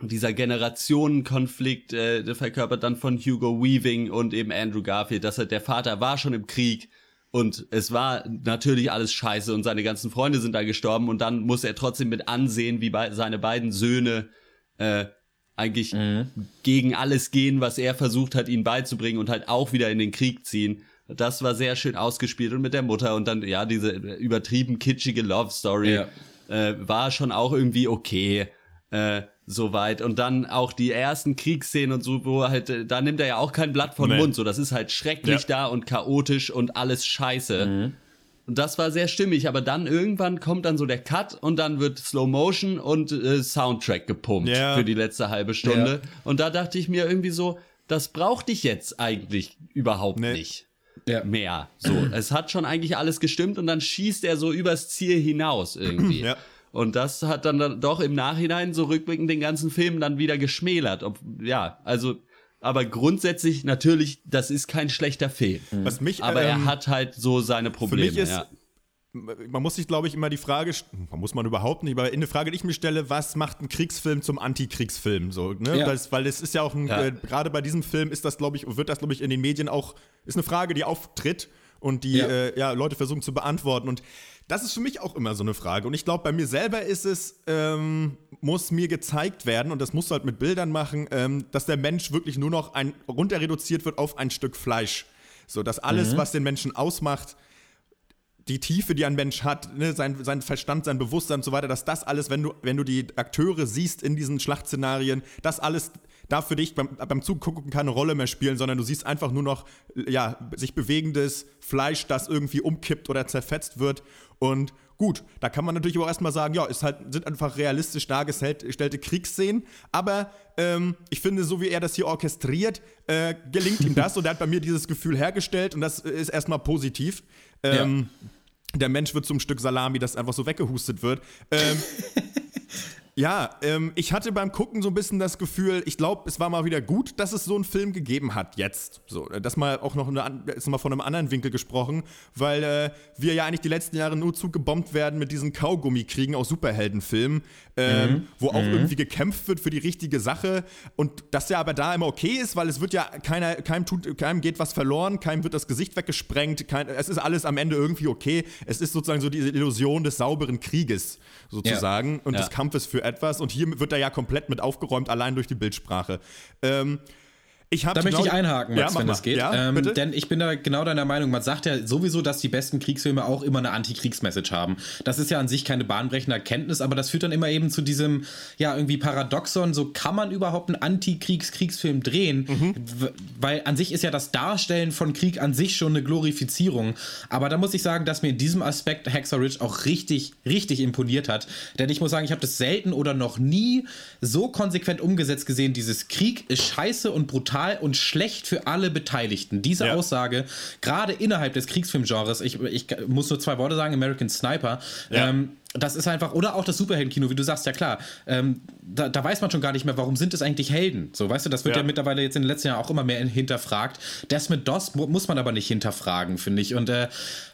dieser Generationenkonflikt, äh, der verkörpert dann von Hugo Weaving und eben Andrew Garfield, dass er, der Vater war schon im Krieg und es war natürlich alles scheiße und seine ganzen Freunde sind da gestorben und dann muss er trotzdem mit ansehen, wie bei, seine beiden Söhne äh, eigentlich gegen alles gehen, was er versucht hat, ihnen beizubringen und halt auch wieder in den Krieg ziehen. Das war sehr schön ausgespielt und mit der Mutter und dann, ja, diese übertrieben kitschige Love Story Ja. äh, war schon auch irgendwie okay. Äh, soweit. Und dann auch die ersten Kriegsszenen und so, wo er halt, äh, da nimmt er ja auch kein Blatt vom Nee. Mund. So, das ist halt schrecklich Ja. da und chaotisch und alles scheiße. Mhm. Und das war sehr stimmig, aber dann irgendwann kommt dann so der Cut und dann wird Slow Motion und äh, Soundtrack gepumpt Ja. für die letzte halbe Stunde. Ja. Und da dachte ich mir irgendwie so, das braucht dich jetzt eigentlich überhaupt Nee. nicht Ja. mehr. So, es hat schon eigentlich alles gestimmt und dann schießt er so übers Ziel hinaus irgendwie. Ja. Und das hat dann, dann doch im Nachhinein so rückblickend den ganzen Film dann wieder geschmälert. Ob, ja, also, aber grundsätzlich natürlich, das ist kein schlechter Film. Was mich, Aber er ähm, hat halt so seine Probleme. mich ist- ja. man muss sich, glaube ich, immer die Frage, man muss man überhaupt nicht, aber eine Frage, die ich mir stelle, was macht ein Kriegsfilm zum Antikriegsfilm? So, ne? Ja. das, weil es ist ja auch ein, Ja. äh, gerade bei diesem Film ist das, glaube ich, wird das, glaube ich, in den Medien auch, ist eine Frage, die auftritt und die Ja. Äh, ja, Leute versuchen zu beantworten. Und das ist für mich auch immer so eine Frage. Und ich glaube, bei mir selber ist es, ähm, muss mir gezeigt werden, und das musst du halt mit Bildern machen, ähm, dass der Mensch wirklich nur noch ein, runter reduziert wird auf ein Stück Fleisch. So, dass alles, was den Menschen ausmacht, die Tiefe, die ein Mensch hat, ne, sein, sein Verstand, sein Bewusstsein und so weiter, dass das alles, wenn du, wenn du die Akteure siehst in diesen Schlachtszenarien, das alles darf für dich beim, beim Zugucken keine Rolle mehr spielen, sondern du siehst einfach nur noch ja, sich bewegendes Fleisch, das irgendwie umkippt oder zerfetzt wird. Und gut, da kann man natürlich auch erstmal sagen, ja, es halt, sind einfach realistisch dargestellte Kriegsszenen, aber ähm, ich finde, so wie er das hier orchestriert, äh, gelingt ihm das und er hat bei mir dieses Gefühl hergestellt und das ist erstmal positiv. Ähm, Der Mensch wird zum Stück Salami, das einfach so weggehustet wird. Ähm, [laughs] Ja, ähm, ich hatte beim Gucken so ein bisschen das Gefühl, ich glaube, es war mal wieder gut, dass es so einen Film gegeben hat jetzt. So, äh, das mal auch noch eine, an- ist mal von einem anderen Winkel gesprochen, weil äh, wir ja eigentlich die letzten Jahre nur zugebombt werden mit diesen Kaugummikriegen aus Superheldenfilmen, ähm, wo auch irgendwie gekämpft wird für die richtige Sache und das ja aber da immer okay ist, weil es wird ja keiner, keinem tut, keinem geht was verloren, keinem wird das Gesicht weggesprengt, kein, es ist alles am Ende irgendwie okay. Es ist sozusagen so diese Illusion des sauberen Krieges sozusagen und Ja. des Kampfes für etwas und hier wird er ja komplett mit aufgeräumt, allein durch die Bildsprache. Ähm, ich Da möchte ich einhaken, ja, Max, mach wenn das geht. Ja, ähm, denn ich bin da genau deiner Meinung. Man sagt ja sowieso, dass die besten Kriegsfilme auch immer eine Anti-Kriegs-Message haben. Das ist ja an sich keine bahnbrechende Erkenntnis, aber das führt dann immer eben zu diesem, ja, irgendwie Paradoxon. So kann man überhaupt einen Anti-Kriegs-Kriegsfilm drehen? Mhm. Weil an sich ist ja das Darstellen von Krieg an sich schon eine Glorifizierung. Aber da muss ich sagen, dass mir in diesem Aspekt Hacksaw Ridge auch richtig, richtig imponiert hat. Denn ich muss sagen, ich habe das selten oder noch nie so konsequent umgesetzt gesehen. Dieses Krieg ist scheiße und brutal und schlecht für alle Beteiligten. Diese Ja. Aussage, gerade innerhalb des Kriegsfilmgenres, ich, ich muss nur zwei Worte sagen, American Sniper, Ja. ähm, das ist einfach, oder auch das Superheldenkino, wie du sagst, ja klar, ähm, da, da weiß man schon gar nicht mehr, warum sind es eigentlich Helden? So, weißt du, das wird ja, Ja. mittlerweile jetzt in den letzten Jahren auch immer mehr hinterfragt. Das mit DOS mu muss man aber nicht hinterfragen, finde ich. Und, äh,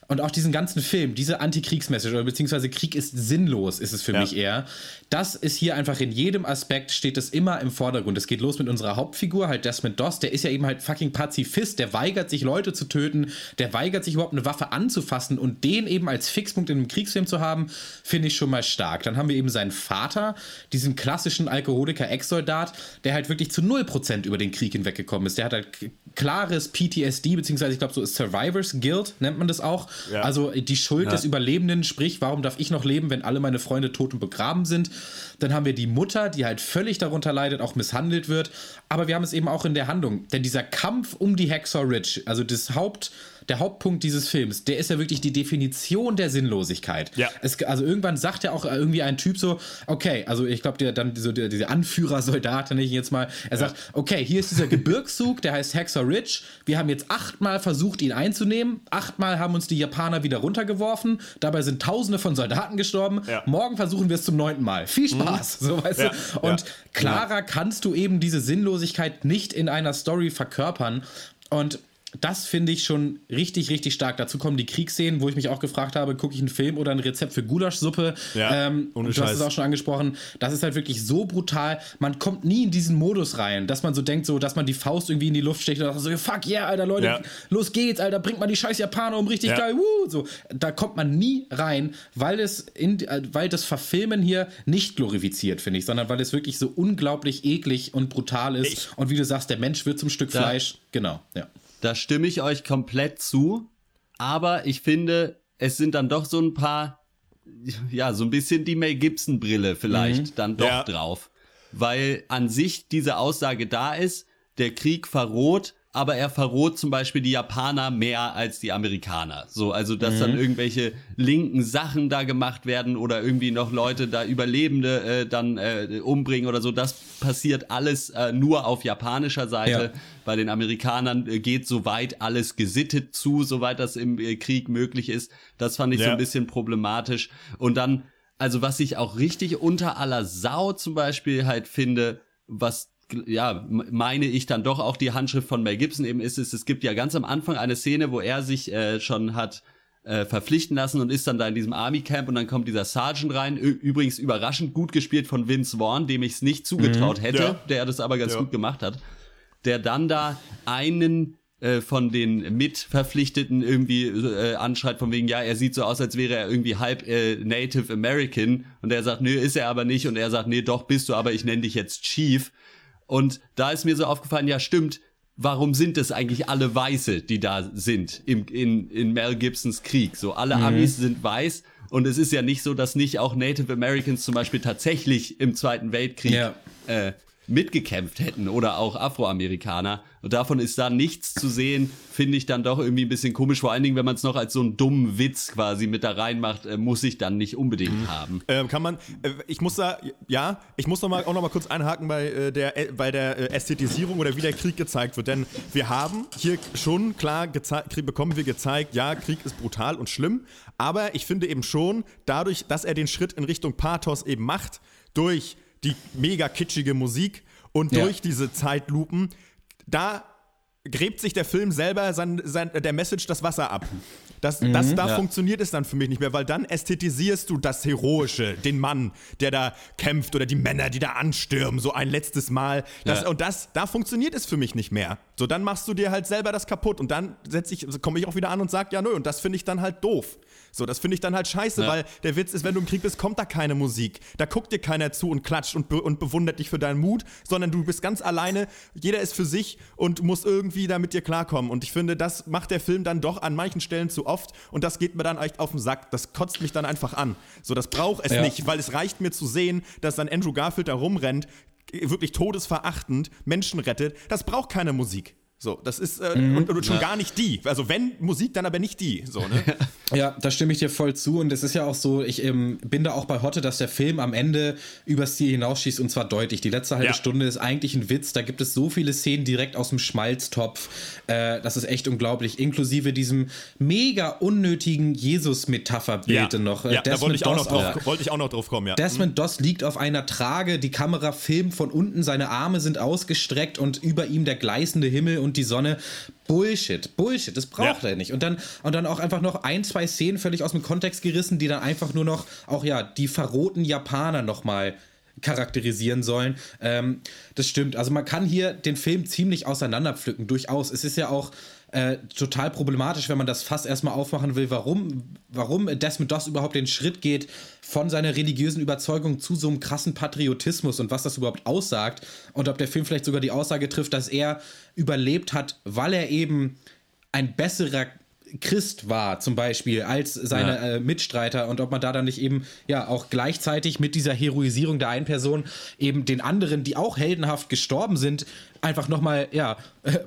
und auch diesen ganzen Film, diese Antikriegsmessage, oder beziehungsweise Krieg ist sinnlos, ist es für Ja. mich eher. Das ist hier einfach in jedem Aspekt, steht es immer im Vordergrund. Es geht los mit unserer Hauptfigur, halt Desmond Doss, der ist ja eben halt fucking Pazifist, der weigert sich, Leute zu töten, der weigert sich überhaupt eine Waffe anzufassen und den eben als Fixpunkt in einem Kriegsfilm zu haben, finde ich schon mal stark. Dann haben wir eben seinen Vater, diesen klassischen Alkoholiker-Ex-Soldat, der halt wirklich zu 0% über den Krieg hinweggekommen ist. Der hat halt klares PTSD, beziehungsweise ich glaube, so ist Survivors Guilt, nennt man das auch. Ja. Also die Schuld des Überlebenden, sprich, warum darf ich noch leben, wenn alle meine Freunde tot und begraben sind? Dann haben wir die Mutter, die halt völlig darunter leidet, auch misshandelt wird. Aber wir haben es eben auch in der Handlung. Denn dieser Kampf um die Hacksaw Ridge, also das Haupt, der Hauptpunkt dieses Films, der ist ja wirklich die Definition der Sinnlosigkeit. Ja. Es, also irgendwann sagt ja auch irgendwie ein Typ so, okay, also ich glaube, der dann so der, dieser Anführer-Soldat, nenne ich jetzt mal, er sagt, okay, hier ist dieser Gebirgszug, der heißt Hacksaw Ridge. Wir haben jetzt achtmal versucht, ihn einzunehmen. Achtmal haben uns die Japaner wieder runtergeworfen. Dabei sind Tausende von Soldaten gestorben. Ja. Morgen versuchen wir es zum neunten Mal. Viel Spaß, [laughs] so weißt Ja, du. Und klarer kannst du eben diese Sinnlosigkeit nicht in einer Story verkörpern. Und das finde ich schon richtig, richtig stark. Dazu kommen die Kriegsszenen, wo ich mich auch gefragt habe, gucke ich einen Film oder ein Rezept für Gulaschsuppe? Ja, ähm, ohne du hast Scheiß. es auch schon angesprochen. Das ist halt wirklich so brutal. Man kommt nie in diesen Modus rein, dass man so denkt, so, dass man die Faust irgendwie in die Luft steckt und sagt so, fuck yeah, Alter, Leute, Ja. los geht's, Alter, bringt mal die scheiß Japaner um, richtig Ja. geil, wuh, so. Da kommt man nie rein, weil es in, äh, weil das Verfilmen hier nicht glorifiziert, finde ich, sondern weil es wirklich so unglaublich eklig und brutal ist. Ich- und wie du sagst, der Mensch wird zum Stück Fleisch. Genau, ja. Da stimme ich euch komplett zu. Aber ich finde, es sind dann doch so ein paar, ja, so ein bisschen die Mel Gibson-Brille vielleicht dann doch Ja. drauf. Weil an sich diese Aussage da ist, der Krieg verroht, aber er verroht zum Beispiel die Japaner mehr als die Amerikaner. So, also dass dann irgendwelche linken Sachen da gemacht werden oder irgendwie noch Leute da Überlebende äh, dann äh, umbringen oder so, das passiert alles äh, nur auf japanischer Seite. Ja. Bei den Amerikanern äh, geht soweit alles gesittet zu, soweit das im äh, Krieg möglich ist. Das fand ich so Ja. ein bisschen problematisch. Und dann, also was ich auch richtig unter aller Sau zum Beispiel halt finde, was ja, meine ich dann doch auch die Handschrift von Mel Gibson. Eben ist, ist, es gibt ja ganz am Anfang eine Szene, wo er sich äh, schon hat äh, verpflichten lassen und ist dann da in diesem Army Camp und dann kommt dieser Sergeant rein, Ü übrigens überraschend gut gespielt von Vince Vaughn, dem ich es nicht zugetraut hätte, Ja. der das aber ganz Ja. gut gemacht hat, der dann da einen äh, von den Mitverpflichteten irgendwie äh, anschreit von wegen, ja, er sieht so aus, als wäre er irgendwie halb äh, Native American. Und er sagt, nö, ist er aber nicht. Und er sagt, nee, doch bist du, aber ich nenne dich jetzt Chief und da ist mir so aufgefallen, ja, stimmt, warum sind es eigentlich alle Weiße, die da sind im, in, in Mel Gibsons Krieg? So, alle Amis sind weiß und es ist ja nicht so, dass nicht auch Native Americans zum Beispiel tatsächlich im Zweiten Weltkrieg Ja. äh, mitgekämpft hätten oder auch Afroamerikaner. Und davon ist da nichts zu sehen, finde ich dann doch irgendwie ein bisschen komisch. Vor allen Dingen, wenn man es noch als so einen dummen Witz quasi mit da reinmacht, äh, muss ich dann nicht unbedingt haben. Ähm, kann man, äh, ich muss da, ja, ich muss noch mal, auch noch mal kurz einhaken bei äh, der, äh, bei der äh, Ästhetisierung oder wie der Krieg gezeigt wird. Denn wir haben hier schon klar gezeigt, bekommen wir gezeigt, ja, Krieg ist brutal und schlimm. Aber ich finde eben schon, dadurch, dass er den Schritt in Richtung Pathos eben macht, durch die mega kitschige Musik und Ja. durch diese Zeitlupen, da gräbt sich der Film selber sein, sein, der Message das Wasser ab. Das, das, da Ja. funktioniert es dann für mich nicht mehr, weil dann ästhetisierst du das Heroische, den Mann, der da kämpft oder die Männer, die da anstürmen, so ein letztes Mal. Das, Ja. Und das, da funktioniert es für mich nicht mehr. So, dann machst du dir halt selber das kaputt und dann setz ich, komme ich auch wieder an und sag, ja, nö, und das finde ich dann halt doof. So, das finde ich dann halt scheiße, Ja. weil der Witz ist, wenn du im Krieg bist, kommt da keine Musik. Da guckt dir keiner zu und klatscht und, be und bewundert dich für deinen Mut, sondern du bist ganz alleine, jeder ist für sich und muss irgendwie da mit dir klarkommen. Und ich finde, das macht der Film dann doch an manchen Stellen zu oft und das geht mir dann echt auf den Sack. Das kotzt mich dann einfach an. So, das braucht es Ja. nicht, weil es reicht mir zu sehen, dass dann Andrew Garfield da rumrennt, wirklich todesverachtend, Menschen rettet. Das braucht keine Musik. So, das ist äh, und, und schon gar nicht die. Also wenn Musik, dann aber nicht die. So, ne? [laughs] Ja, da stimme ich dir voll zu. Und es ist ja auch so, ich ähm, bin da auch bei Hotte, dass der Film am Ende übers Ziel hinausschießt und zwar deutlich. Die letzte halbe Ja. Stunde ist eigentlich ein Witz. Da gibt es so viele Szenen direkt aus dem Schmalztopf. Äh, das ist echt unglaublich. Inklusive diesem mega unnötigen Jesus-Metapherbild noch. Äh, ja da wollte ich, auch noch drauf, wollte ich auch noch drauf kommen, ja. Desmond Doss liegt auf einer Trage, die Kamera filmt von unten, seine Arme sind ausgestreckt und über ihm der gleißende Himmel und die Sonne. Bullshit, Bullshit, das braucht Ja. er nicht. Und dann, und dann auch einfach noch ein, zwei Szenen völlig aus dem Kontext gerissen, die dann einfach nur noch, auch ja, die verrohten Japaner nochmal charakterisieren sollen. Ähm, das stimmt. Also man kann hier den Film ziemlich auseinanderpflücken, durchaus. Es ist ja auch äh, total problematisch, wenn man das Fass erstmal aufmachen will, warum, warum Desmond Doss überhaupt den Schritt geht von seiner religiösen Überzeugung zu so einem krassen Patriotismus und was das überhaupt aussagt und ob der Film vielleicht sogar die Aussage trifft, dass er überlebt hat, weil er eben ein besserer Christ war, zum Beispiel, als seine Ja. äh, Mitstreiter und ob man da dann nicht eben ja auch gleichzeitig mit dieser Heroisierung der einen Person eben den anderen, die auch heldenhaft gestorben sind, einfach nochmal, ja, äh,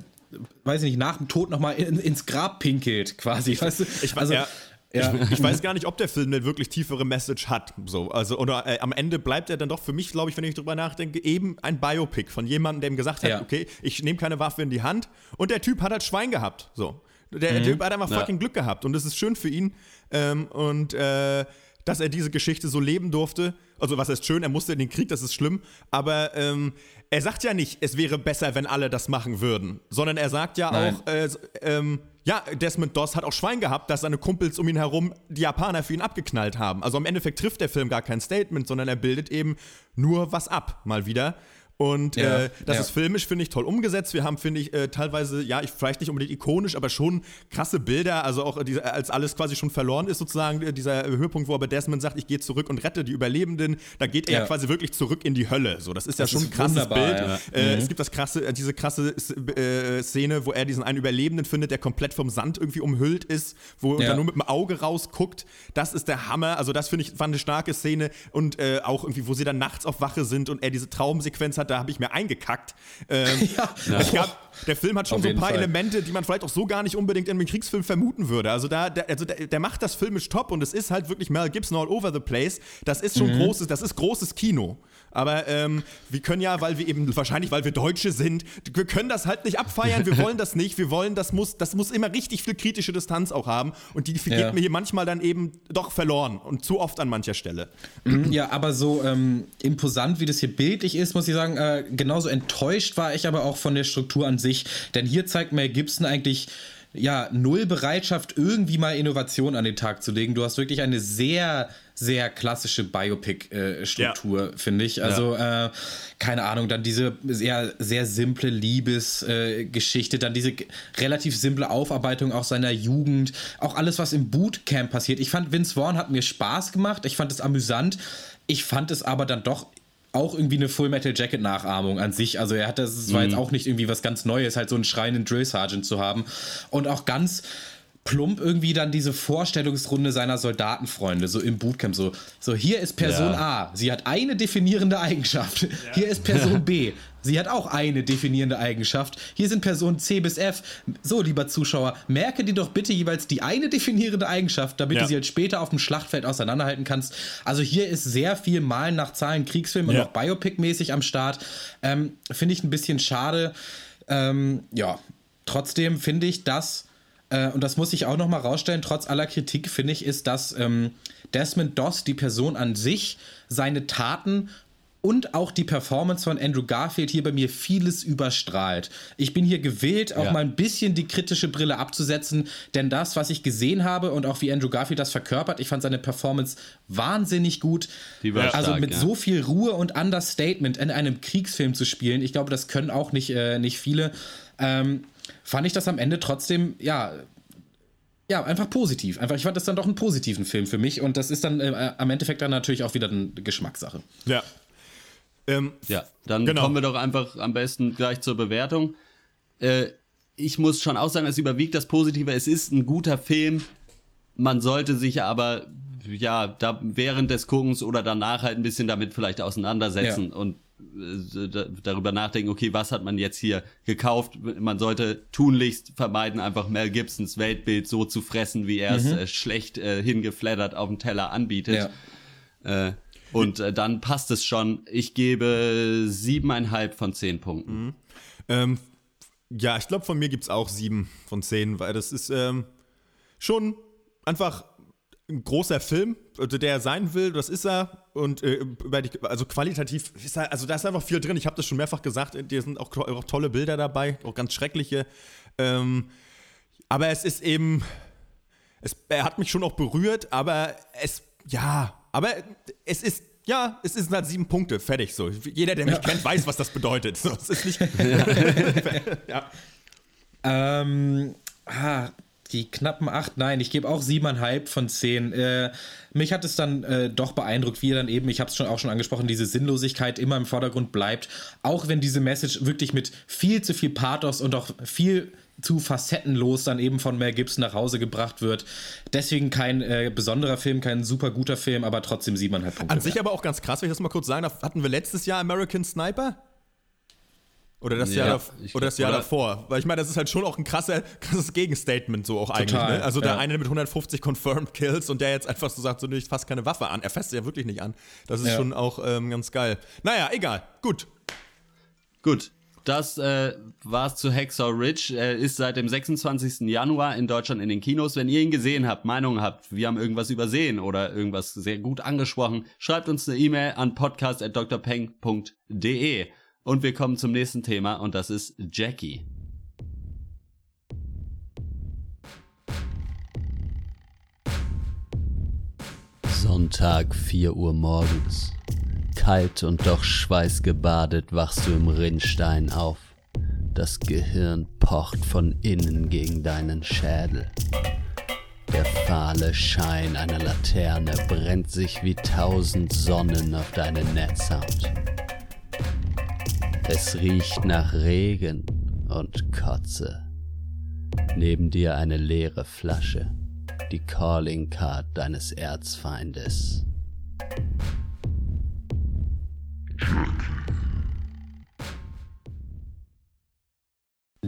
weiß ich nicht, nach dem Tod nochmal in, ins Grab pinkelt, quasi. Weißt du? Ich, also, ja, ja. Ich, ich weiß [laughs] gar nicht, ob der Film eine wirklich tiefere Message hat. So, also, oder äh, am Ende bleibt er dann doch für mich, glaube ich, wenn ich drüber nachdenke, eben ein Biopic von jemandem, der ihm gesagt hat, Ja. okay, ich nehme keine Waffe in die Hand. Und der Typ hat halt Schwein gehabt. So. Der Mhm. Typ hat einfach fucking Glück gehabt. Und das ist schön für ihn. Ähm, und äh, dass er diese Geschichte so leben durfte. Also, was heißt schön, er musste in den Krieg, das ist schlimm. Aber ähm, er sagt ja nicht, es wäre besser, wenn alle das machen würden. Sondern er sagt ja Nein. auch, äh, ähm, ja, Desmond Doss hat auch Schwein gehabt, dass seine Kumpels um ihn herum die Japaner für ihn abgeknallt haben. Also im Endeffekt trifft der Film gar kein Statement, sondern er bildet eben nur was ab, mal wieder. Und Ja, äh, das ja. ist filmisch, finde ich, toll umgesetzt. Wir haben, finde ich, äh, teilweise, ja, ich, vielleicht nicht unbedingt ikonisch, aber schon krasse Bilder. Also auch, äh, diese, als alles quasi schon verloren ist, sozusagen, äh, dieser Höhepunkt, wo aber Desmond sagt, ich gehe zurück und rette die Überlebenden. Da geht er ja, quasi wirklich zurück in die Hölle. So, das ist Das ja schon ist ein krasses Bild. Äh, Mhm. Es gibt das krasse, äh, diese krasse äh, Szene, wo er diesen einen Überlebenden findet, der komplett vom Sand irgendwie umhüllt ist, wo er nur mit dem Auge rausguckt. Das ist der Hammer. Also, das finde ich, war eine starke Szene. Und äh, auch irgendwie, wo sie dann nachts auf Wache sind und er diese Traumsequenz hat, da habe ich mir eingekackt. Ähm, [laughs] Ja. gab, der Film hat schon Auf so ein paar Fall. Elemente, die man vielleicht auch so gar nicht unbedingt in einem Kriegsfilm vermuten würde. Also, da, der, also der, der macht das filmisch top und es ist halt wirklich Mel Gibson all over the place. Das ist Mhm. schon großes, das ist großes Kino. Aber ähm, wir können ja, weil wir eben, wahrscheinlich weil wir Deutsche sind, wir können das halt nicht abfeiern, wir [laughs] wollen das nicht, wir wollen, das muss, das muss immer richtig viel kritische Distanz auch haben und die geht Ja. mir hier manchmal dann eben doch verloren und zu oft an mancher Stelle. Ja, aber so ähm, imposant, wie das hier bildlich ist, muss ich sagen, äh, genauso enttäuscht war ich aber auch von der Struktur an sich. Denn hier zeigt Mel Gibson eigentlich ja null Bereitschaft, irgendwie mal Innovation an den Tag zu legen. Du hast wirklich eine sehr, sehr klassische Biopic-Struktur, finde ich. Also, äh, keine Ahnung, dann diese sehr, sehr simple Liebesgeschichte, äh, dann diese relativ simple Aufarbeitung auch seiner Jugend, auch alles, was im Bootcamp passiert. Ich fand, Vince Vaughn hat mir Spaß gemacht, ich fand es amüsant, ich fand es aber dann doch auch irgendwie eine Full Metal Jacket Nachahmung an sich. Also er hat das, es war jetzt auch nicht irgendwie was ganz Neues, halt so einen schreienden Drill Sergeant zu haben und auch ganz plump irgendwie dann diese Vorstellungsrunde seiner Soldatenfreunde, so im Bootcamp, so, so hier ist Person Ja. A, sie hat eine definierende Eigenschaft, [laughs] hier ist Person B, sie hat auch eine definierende Eigenschaft, hier sind Personen C bis F. So, lieber Zuschauer, merke dir doch bitte jeweils die eine definierende Eigenschaft, damit Ja. du sie halt später auf dem Schlachtfeld auseinanderhalten kannst. Also hier ist sehr viel Malen nach Zahlen Kriegsfilm und Ja. auch Biopic-mäßig am Start. Ähm, finde ich ein bisschen schade. Ähm, ja, trotzdem finde ich, dass, äh, und das muss ich auch nochmal rausstellen, trotz aller Kritik, finde ich, ist, dass ähm, Desmond Doss, die Person an sich, seine Taten und auch die Performance von Andrew Garfield hier bei mir vieles überstrahlt. Ich bin hier gewillt, auch Ja. mal ein bisschen die kritische Brille abzusetzen, denn das, was ich gesehen habe und auch wie Andrew Garfield das verkörpert, ich fand seine Performance wahnsinnig gut. Die war also stark, mit ja. so viel Ruhe und Understatement in einem Kriegsfilm zu spielen, ich glaube, das können auch nicht, äh, nicht viele. Ähm, fand ich das am Ende trotzdem, ja, ja, einfach positiv. Einfach, ich fand das dann doch einen positiven Film für mich und das ist dann äh, am Endeffekt dann natürlich auch wieder eine Geschmackssache. Ja. Ähm, Ja, dann Genau. kommen wir doch einfach am besten gleich zur Bewertung. Äh, ich muss schon auch sagen, es überwiegt das Positive. Es ist ein guter Film. Man sollte sich aber ja da während des Guckens oder danach halt ein bisschen damit vielleicht auseinandersetzen Ja. und darüber nachdenken, okay, was hat man jetzt hier gekauft? Man sollte tunlichst vermeiden, einfach Mel Gibsons Weltbild so zu fressen, wie er es äh, schlecht äh, hingeflattert auf dem Teller anbietet. Ja. Äh, und äh, dann passt es schon. Ich gebe siebeneinhalb von zehn Punkten. Ähm, ja, ich glaube, von mir gibt es auch sieben von zehn, weil das ist ähm, schon einfach ein großer Film, also der er sein will, das ist er. Und äh, die, also qualitativ ist er, also da ist einfach viel drin. Ich habe das schon mehrfach gesagt, dir sind auch, auch tolle Bilder dabei, auch ganz schreckliche. Ähm, aber es ist eben, es, er hat mich schon auch berührt, aber es, ja, aber es ist, ja, es sind halt sieben Punkte, fertig so. Jeder, der mich kennt, weiß, was das bedeutet. So, es ist nicht, [laughs] [laughs] ja. Ähm, ah, die knappen acht, nein, ich gebe auch siebeneinhalb von zehn. Äh, mich hat es dann äh, doch beeindruckt, wie dann eben, ich habe es schon auch schon angesprochen, diese Sinnlosigkeit immer im Vordergrund bleibt, auch wenn diese Message wirklich mit viel zu viel Pathos und auch viel zu facettenlos dann eben von Mel Gibson nach Hause gebracht wird. Deswegen kein äh, besonderer Film, kein super guter Film, aber trotzdem siebeneinhalb Punkte. An sich aber auch ganz krass, wenn ich das mal kurz sagen darf, hatten wir letztes Jahr American Sniper? Oder das, Ja, Jahr, oder das Jahr oder- davor? Weil ich meine, das ist halt schon auch ein krasser, krasses Gegenstatement so auch eigentlich. Total, Ne? Also der ja. eine mit 150 Confirmed Kills und der jetzt einfach so sagt, so nö, ich keine Waffe an. Er fasst ja wirklich nicht an. Das ist Ja. schon auch ähm, ganz geil. Naja, egal. Gut. Gut, das äh, war's zu Hacksaw Ridge. Er ist seit dem 26. Januar in Deutschland in den Kinos. Wenn ihr ihn gesehen habt, Meinungen habt, wir haben irgendwas übersehen oder irgendwas sehr gut angesprochen, schreibt uns eine E-Mail an podcast.drpeng.de. Und wir kommen zum nächsten Thema und das ist Jackie. Sonntag, 4 Uhr morgens. Kalt und doch schweißgebadet wachst du im Rinnstein auf. Das Gehirn pocht von innen gegen deinen Schädel. Der fahle Schein einer Laterne brennt sich wie tausend Sonnen auf deine Netzhaut. Es riecht nach Regen und Kotze. Neben dir eine leere Flasche, die Calling Card deines Erzfeindes.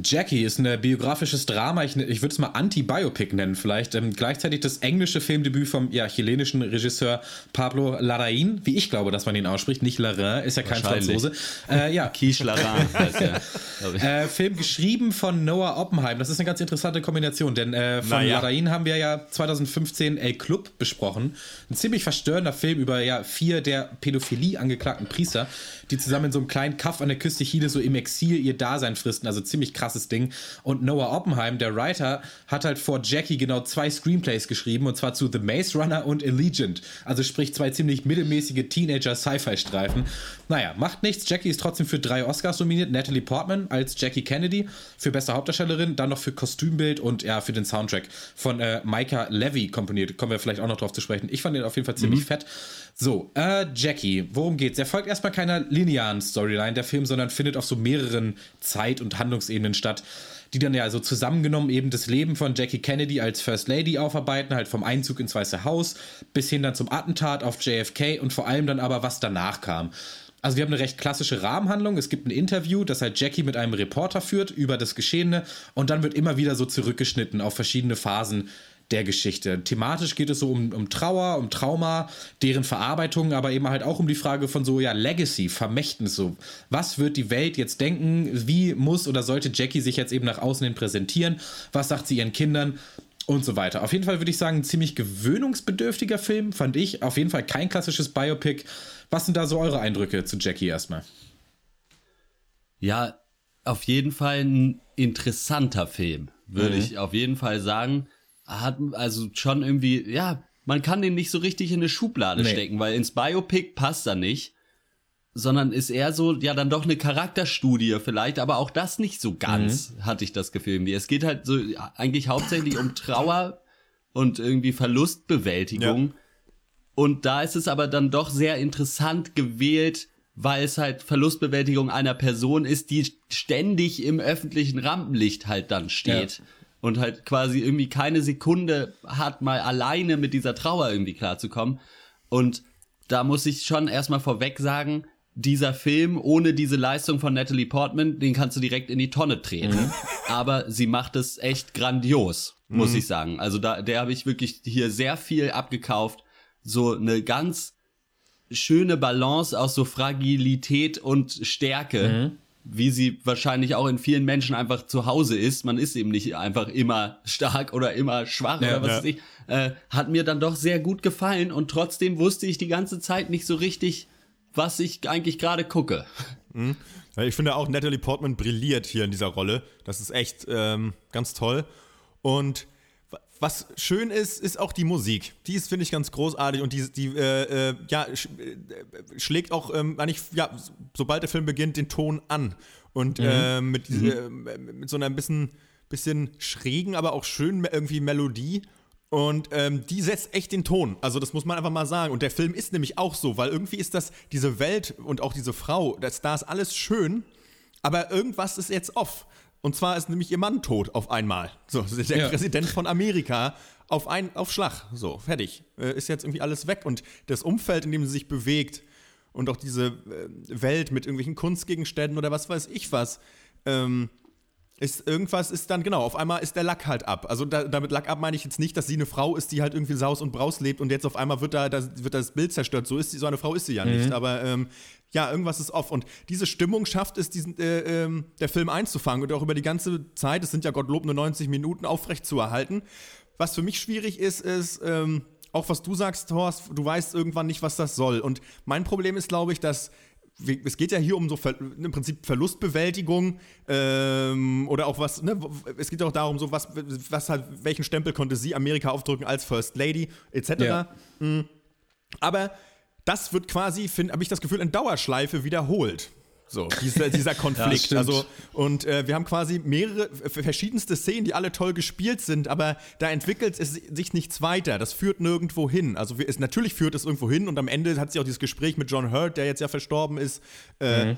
Jackie ist ein biografisches Drama, ich, ich würde es mal Anti-Biopic nennen vielleicht. Ähm, gleichzeitig das englische Filmdebüt vom ja, chilenischen Regisseur Pablo Larraín, wie ich glaube, dass man ihn ausspricht, nicht Larrain, ist ja kein. Franzose. Äh, ja, Quiche Larin [laughs] heißt er, äh, Film geschrieben von Noah Oppenheim. Das ist eine ganz interessante Kombination, denn äh, von Naja. Larraín haben wir ja 2015 El Club besprochen. Ein ziemlich verstörender Film über ja vier der Pädophilie angeklagten Priester, die zusammen in so einem kleinen Kaff an der Küste Chile so im Exil ihr Dasein fristen. Also ziemlich krasses Ding. Und Noah Oppenheim, der Writer, hat halt vor Jackie genau zwei Screenplays geschrieben und zwar zu The Maze Runner und Allegiant. Also sprich zwei ziemlich mittelmäßige Teenager-Sci-Fi-Streifen. Naja, macht nichts. Jackie ist trotzdem für drei Oscars nominiert. Natalie Portman als Jackie Kennedy für beste Hauptdarstellerin, dann noch für Kostümbild und ja, für den Soundtrack von äh, Micah Levy komponiert. Kommen wir vielleicht auch noch drauf zu sprechen. Ich fand den auf jeden Fall ziemlich fett. So, äh, Jackie, worum geht's? Er folgt erstmal keiner linearen Storyline der Film, sondern findet auf so mehreren Zeit- und Handlungsebenen statt, die dann ja so zusammengenommen eben das Leben von Jackie Kennedy als First Lady aufarbeiten, halt vom Einzug ins Weiße Haus bis hin dann zum Attentat auf JFK und vor allem dann aber, was danach kam. Also wir haben eine recht klassische Rahmenhandlung. Es gibt ein Interview, das halt Jackie mit einem Reporter führt über das Geschehene und dann wird immer wieder so zurückgeschnitten auf verschiedene Phasen der Geschichte. Thematisch geht es so um, um Trauer, um Trauma, deren Verarbeitung, aber eben halt auch um die Frage von so, ja, Legacy, Vermächtnis, so. Was wird die Welt jetzt denken? Wie muss oder sollte Jackie sich jetzt eben nach außen hin präsentieren? Was sagt sie ihren Kindern? Und so weiter. Auf jeden Fall würde ich sagen, ein ziemlich gewöhnungsbedürftiger Film, fand ich. Auf jeden Fall kein klassisches Biopic. Was sind da so eure Eindrücke zu Jackie erstmal? Ja, auf jeden Fall ein interessanter Film, würde Mhm. ich auf jeden Fall sagen. Hat also schon irgendwie, ja, man kann den nicht so richtig in eine Schublade Nee. stecken, weil ins Biopic passt er nicht, sondern ist eher so, ja, dann doch eine Charakterstudie vielleicht, aber auch das nicht so ganz, Mhm. hatte ich das Gefühl. Es geht halt so ja, eigentlich hauptsächlich um Trauer und irgendwie Verlustbewältigung. Und da ist es aber dann doch sehr interessant gewählt, weil es halt Verlustbewältigung einer Person ist, die ständig im öffentlichen Rampenlicht halt dann steht. Und halt quasi irgendwie keine Sekunde hat, mal alleine mit dieser Trauer irgendwie klarzukommen. Und da muss ich schon erstmal vorweg sagen, dieser Film ohne diese Leistung von Natalie Portman, den kannst du direkt in die Tonne treten. Aber sie macht es echt grandios, muss ich sagen. Also da, der habe ich wirklich hier sehr viel abgekauft. So eine ganz schöne Balance aus so Fragilität und Stärke, wie sie wahrscheinlich auch in vielen Menschen einfach zu Hause ist. Man ist eben nicht einfach immer stark oder immer schwach Ja, oder was ja. weiß ich. Äh, hat mir dann doch sehr gut gefallen und trotzdem wusste ich die ganze Zeit nicht so richtig, was ich eigentlich gerade gucke. Ja, Ich finde auch, Natalie Portman brilliert hier in dieser Rolle. Das ist echt ähm, ganz toll. Und wa- was schön ist, ist auch die Musik. Die ist, finde ich, ganz großartig und die, die äh, äh, ja, sch, äh, schlägt auch ähm, eigentlich, ja, sobald der Film beginnt, den Ton an. Und äh, mit, diese, äh, mit so einer bisschen, bisschen schrägen, aber auch schönen irgendwie Melodie. Und ähm, die setzt echt den Ton. Also das muss man einfach mal sagen. Und der Film ist nämlich auch so, weil irgendwie ist das, diese Welt und auch diese Frau, das, da ist alles schön, aber irgendwas ist jetzt off. Und zwar ist nämlich ihr Mann tot auf einmal. So, [laughs] der Ja. Präsident von Amerika auf, ein, auf Schlag. So, fertig. Äh, ist jetzt irgendwie alles weg. Und das Umfeld, in dem sie sich bewegt und auch diese äh, Welt mit irgendwelchen Kunstgegenständen oder was weiß ich was, ähm, ist irgendwas ist dann, genau, auf einmal ist der Lack halt ab. Also da, damit Lack ab meine ich jetzt nicht, dass sie eine Frau ist, die halt irgendwie Saus und Braus lebt und jetzt auf einmal wird da das, wird das Bild zerstört. So ist sie, so eine Frau ist sie ja nicht. Aber ähm, ja, irgendwas ist off. Und diese Stimmung schafft es, diesen, äh, ähm, der Film einzufangen und auch über die ganze Zeit, es sind ja Gottlob nur 90 Minuten, aufrecht zu erhalten. Was für mich schwierig ist, ist, ähm, auch was du sagst, Horst, du weißt irgendwann nicht, was das soll. Und mein Problem ist, glaube ich, dass es geht ja hier um so Ver, im Prinzip Verlustbewältigung ähm, oder auch was, ne, es geht auch darum, so was, was halt, welchen Stempel konnte sie Amerika aufdrücken als First Lady, etc. Ja. Mm. Aber das wird quasi, habe ich das Gefühl, in Dauerschleife wiederholt. So, dieser, dieser [laughs] Konflikt. stimmt. also, und äh, wir haben quasi mehrere verschiedenste Szenen, die alle toll gespielt sind, aber da entwickelt es sich nichts weiter. Das führt nirgendwo hin. Also wir, es, natürlich führt es irgendwo hin und am Ende hat sie auch dieses Gespräch mit John Hurt, der jetzt ja verstorben ist. Äh,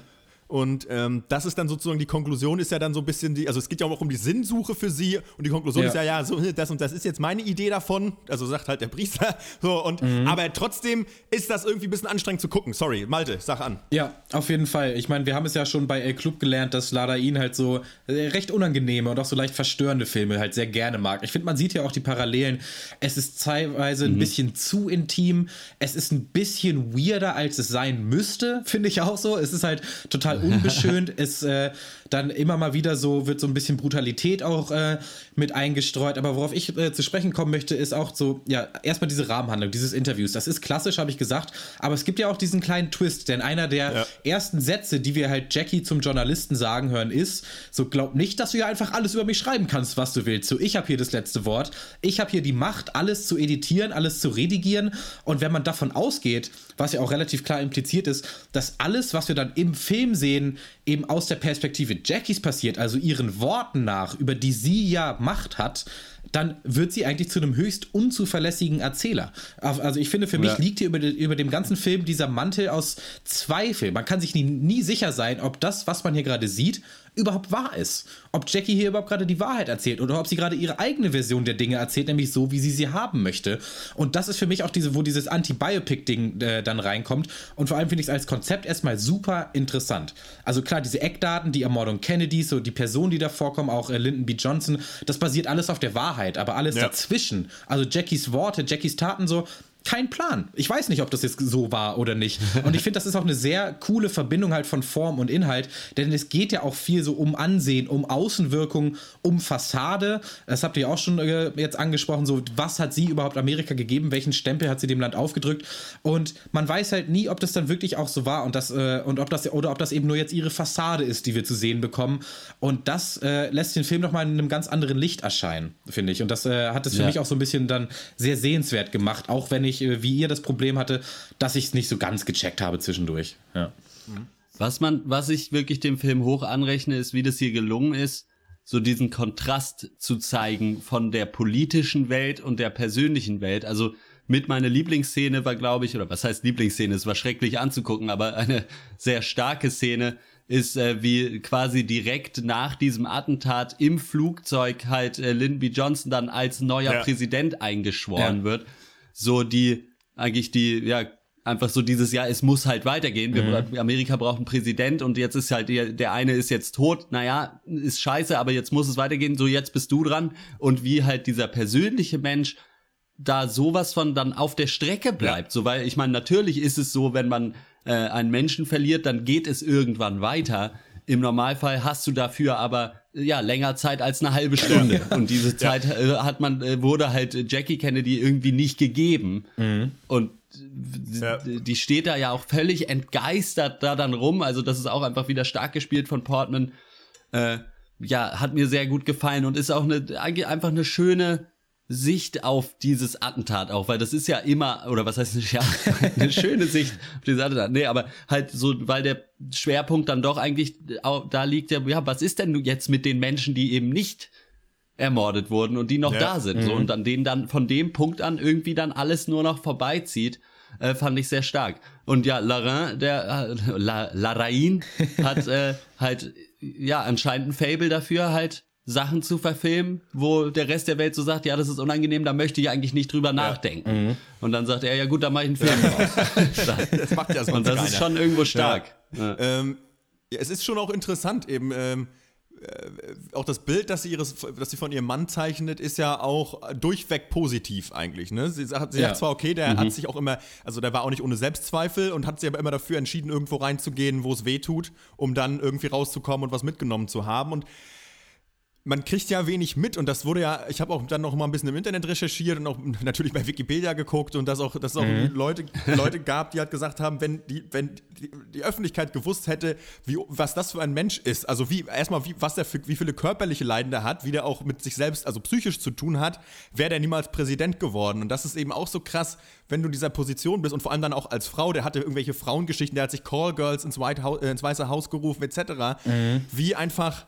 Und ähm, das ist dann sozusagen die Konklusion, ist ja dann so ein bisschen die, also es geht ja auch um die Sinnsuche für sie und die Konklusion Ja. ist ja, ja, so [laughs] das und das ist jetzt meine Idee davon, also sagt halt der Priester, [laughs] so und aber trotzdem ist das irgendwie ein bisschen anstrengend zu gucken. Sorry, Malte, sag an. Ja, auf jeden Fall. Ich meine, wir haben es ja schon bei El Club gelernt, dass Ladain halt so äh, recht unangenehme und auch so leicht verstörende Filme halt sehr gerne mag. Ich finde, man sieht ja auch die Parallelen. Es ist teilweise ein bisschen zu intim. Es ist ein bisschen weirder, als es sein müsste, [laughs] finde ich auch so. Es ist halt total [laughs] unbeschönt. es äh, dann immer mal wieder so wird so ein bisschen Brutalität auch äh, mit eingestreut. Aber worauf ich äh, zu sprechen kommen möchte, ist auch so, ja, erstmal diese Rahmenhandlung, dieses Interviews. Das ist klassisch, habe ich gesagt. Aber es gibt ja auch diesen kleinen Twist, denn einer der Ja. ersten Sätze, die wir halt Jackie zum Journalisten sagen hören, ist: So glaub nicht, dass du ja einfach alles über mich schreiben kannst, was du willst. So, ich habe hier das letzte Wort. Ich habe hier die Macht, alles zu editieren, alles zu redigieren. Und wenn man davon ausgeht, was ja auch relativ klar impliziert ist, dass alles, was wir dann im Film sehen, eben aus der Perspektive Jackies passiert, also ihren Worten nach, über die sie ja Macht hat, dann wird sie eigentlich zu einem höchst unzuverlässigen Erzähler. Also ich finde, für mich Ja. liegt hier über, über dem ganzen Film dieser Mantel aus Zweifel. Man kann sich nie, nie sicher sein, ob das, was man hier gerade sieht, überhaupt wahr ist. Ob Jackie hier überhaupt gerade die Wahrheit erzählt oder ob sie gerade ihre eigene Version der Dinge erzählt, nämlich so, wie sie sie haben möchte. Und das ist für mich auch diese, wo dieses Anti-Biopic-Ding äh, dann reinkommt. Und vor allem finde ich es als Konzept erstmal super interessant. Also klar, diese Eckdaten, die Ermordung Kennedys, so die Personen, die da vorkommen, auch äh, Lyndon B. Johnson, das basiert alles auf der Wahrheit, aber alles Ja. dazwischen, also Jackies Worte, Jackies Taten so, kein Plan. Ich weiß nicht, ob das jetzt so war oder nicht. [laughs] Und ich finde, das ist auch eine sehr coole Verbindung halt von Form und Inhalt, denn es geht ja auch viel so um Ansehen, um Außenwirkung, um Fassade. Das habt ihr auch schon äh, jetzt angesprochen, so was hat sie überhaupt Amerika gegeben, welchen Stempel hat sie dem Land aufgedrückt und man weiß halt nie, ob das dann wirklich auch so war und das äh, und ob das oder ob das eben nur jetzt ihre Fassade ist, die wir zu sehen bekommen und das äh, lässt den Film nochmal in einem ganz anderen Licht erscheinen, finde ich und das äh, hat es für Ja. mich auch so ein bisschen dann sehr sehenswert gemacht, auch wenn ich, äh, wie ihr das Problem hatte, dass ich es nicht so ganz gecheckt habe zwischendurch. Ja. Was man, was ich wirklich dem Film hoch anrechne, ist, wie das hier gelungen ist, so diesen Kontrast zu zeigen von der politischen Welt und der persönlichen Welt. Also mit meiner Lieblingsszene war, glaube ich, oder was heißt Lieblingsszene? Es war schrecklich anzugucken, aber eine sehr starke Szene ist, äh, wie quasi direkt nach diesem Attentat im Flugzeug halt äh, Lyndon B. Johnson dann als neuer Ja. Präsident eingeschworen Ja. wird. So die, eigentlich die, ja, einfach so dieses Jahr, es muss halt weitergehen. Wir, Amerika braucht einen Präsident und jetzt ist halt der, der eine ist jetzt tot. Naja, ist scheiße, aber jetzt muss es weitergehen. So, jetzt bist du dran. Und wie halt dieser persönliche Mensch da sowas von dann auf der Strecke bleibt. So, weil ich meine, natürlich ist es so, wenn man äh, einen Menschen verliert, dann geht es irgendwann weiter. Im Normalfall hast du dafür aber ja länger Zeit als eine halbe Stunde. Und diese Zeit äh, hat man, äh, wurde halt Jackie Kennedy irgendwie nicht gegeben. Und Ja. die steht da ja auch völlig entgeistert da dann rum. Also das ist auch einfach wieder stark gespielt von Portman. Äh, ja, hat mir sehr gut gefallen und ist auch eine, einfach eine schöne Sicht auf dieses Attentat auch, weil das ist ja immer, oder was heißt nicht, ja, [laughs] eine schöne Sicht auf dieses Attentat. Nee, aber halt so, weil der Schwerpunkt dann doch eigentlich auch da liegt, ja, ja, was ist denn jetzt mit den Menschen, die eben nicht ermordet wurden und die noch Ja. da sind. So, und an denen dann von dem Punkt an irgendwie dann alles nur noch vorbeizieht, äh, fand ich sehr stark. Und ja, Larin, der äh, La, Larain hat äh, halt ja anscheinend ein Fable dafür, halt Sachen zu verfilmen, wo der Rest der Welt so sagt, ja, das ist unangenehm, da möchte ich eigentlich nicht drüber nachdenken. Und dann sagt er, ja gut, dann mache ich einen Film draus. [laughs] Das macht ja sonst Und das keiner. ist schon irgendwo stark. Ja. Ähm, ja, es ist schon auch interessant eben. Ähm, äh, auch das Bild, das sie, ihres, das sie von ihrem Mann zeichnet, ist ja auch durchweg positiv eigentlich. Ne? Sie sagt, sie Ja. sagt zwar, okay, der hat sich auch immer, also der war auch nicht ohne Selbstzweifel und hat sich aber immer dafür entschieden, irgendwo reinzugehen, wo es weh tut, um dann irgendwie rauszukommen und was mitgenommen zu haben. Und man kriegt ja wenig mit und das wurde ja, ich habe auch dann noch mal ein bisschen im Internet recherchiert und auch [laughs] natürlich bei Wikipedia geguckt und dass auch, dass es auch Leute, Leute gab, die halt gesagt haben, wenn die, wenn die, die Öffentlichkeit gewusst hätte, wie, was das für ein Mensch ist, also wie, erstmal, wie, was der für, wie viele körperliche Leiden der hat, wie der auch mit sich selbst, also psychisch zu tun hat, wäre der niemals Präsident geworden. Und das ist eben auch so krass, wenn du in dieser Position bist und vor allem dann auch als Frau, der hatte irgendwelche Frauengeschichten, der hat sich Callgirls ins, White House, äh, ins Weiße Haus gerufen, etc., wie einfach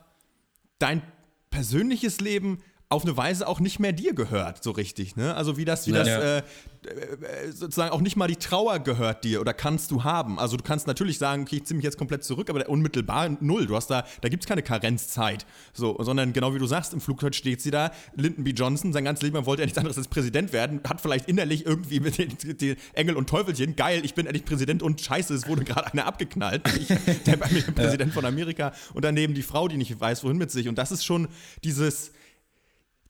dein persönliches Leben auf eine Weise auch nicht mehr dir gehört, so richtig, ne? Also wie das, wie das Ja. äh, äh, sozusagen auch nicht mal die Trauer gehört dir oder kannst du haben. Also du kannst natürlich sagen, okay, ich ziehe mich jetzt komplett zurück, aber der unmittelbar null. Du hast da, da gibt's keine Karenzzeit. So, sondern genau wie du sagst, im Flugzeug steht sie da, Lyndon B. Johnson, sein ganzes Leben lang wollte er nichts anderes als Präsident werden, hat vielleicht innerlich irgendwie mit den, den Engel und Teufelchen, geil, ich bin endlich Präsident und scheiße, es wurde gerade einer abgeknallt. Ich, [laughs] der bei mir Präsident von Amerika und daneben die Frau, die nicht weiß, wohin mit sich. Und das ist schon dieses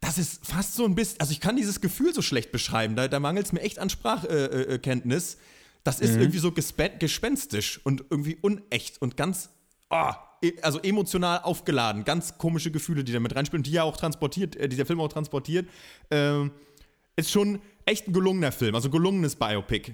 das ist fast so ein bisschen, also ich kann dieses Gefühl so schlecht beschreiben, da, da mangelt es mir echt an Sprachkenntnis. Äh, äh, das ist irgendwie so gespe gespenstisch und irgendwie unecht und ganz, ah, e- also emotional aufgeladen, ganz komische Gefühle, die da mit reinspielen, die ja auch transportiert, äh, die der Film auch transportiert. Ähm, ist schon echt ein gelungener Film, also gelungenes Biopic,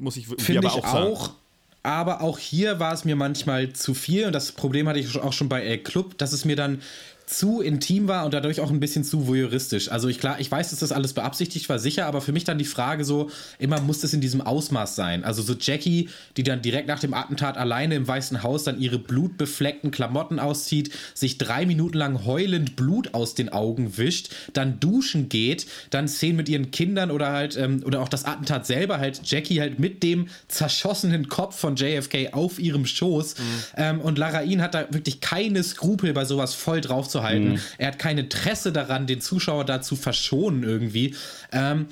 muss ich, Finde aber ich auch sagen. auch. Aber auch hier war es mir manchmal zu viel und das Problem hatte ich auch schon bei El Club, dass es mir dann zu intim war und dadurch auch ein bisschen zu voyeuristisch. Also ich klar, ich weiß, dass das alles beabsichtigt war, sicher, aber für mich dann die Frage so, immer muss das in diesem Ausmaß sein. Also so Jackie, die dann direkt nach dem Attentat alleine im Weißen Haus dann ihre blutbefleckten Klamotten auszieht, sich drei Minuten lang heulend Blut aus den Augen wischt, dann duschen geht, dann Szenen mit ihren Kindern oder halt, ähm, oder auch das Attentat selber halt, Jackie halt mit dem zerschossenen Kopf von JFK auf ihrem Schoß. Mhm. Ähm, und Larain hat da wirklich keine Skrupel bei sowas voll drauf zu halten. Mhm. Er hat kein Interesse daran, den Zuschauer da zu verschonen irgendwie. Ähm,